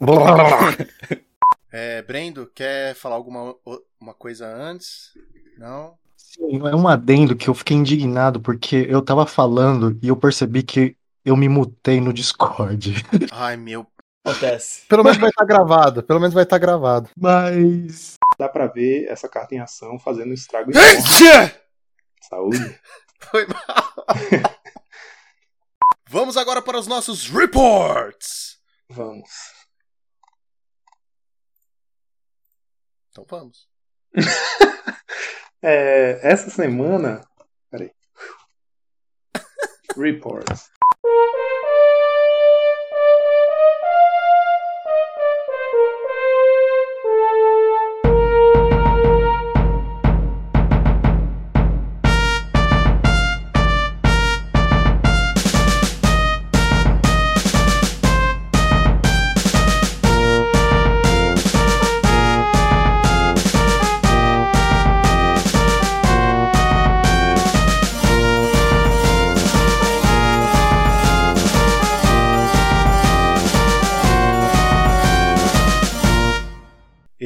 S1: É, Brendo, quer falar alguma uma coisa antes? Não?
S3: Sim, é um adendo que eu fiquei indignado porque eu tava falando e eu percebi que eu me mutei no Discord.
S1: Ai, meu.
S2: Acontece.
S8: Pelo menos vai estar gravado. Pelo menos vai estar gravado.
S3: Mas.
S5: Dá pra ver essa carta em ação fazendo estrago! Saúde.
S1: Foi mal. Vamos agora para os nossos reports.
S5: Vamos.
S1: Então vamos.
S5: É, essa semana. Peraí. Reports.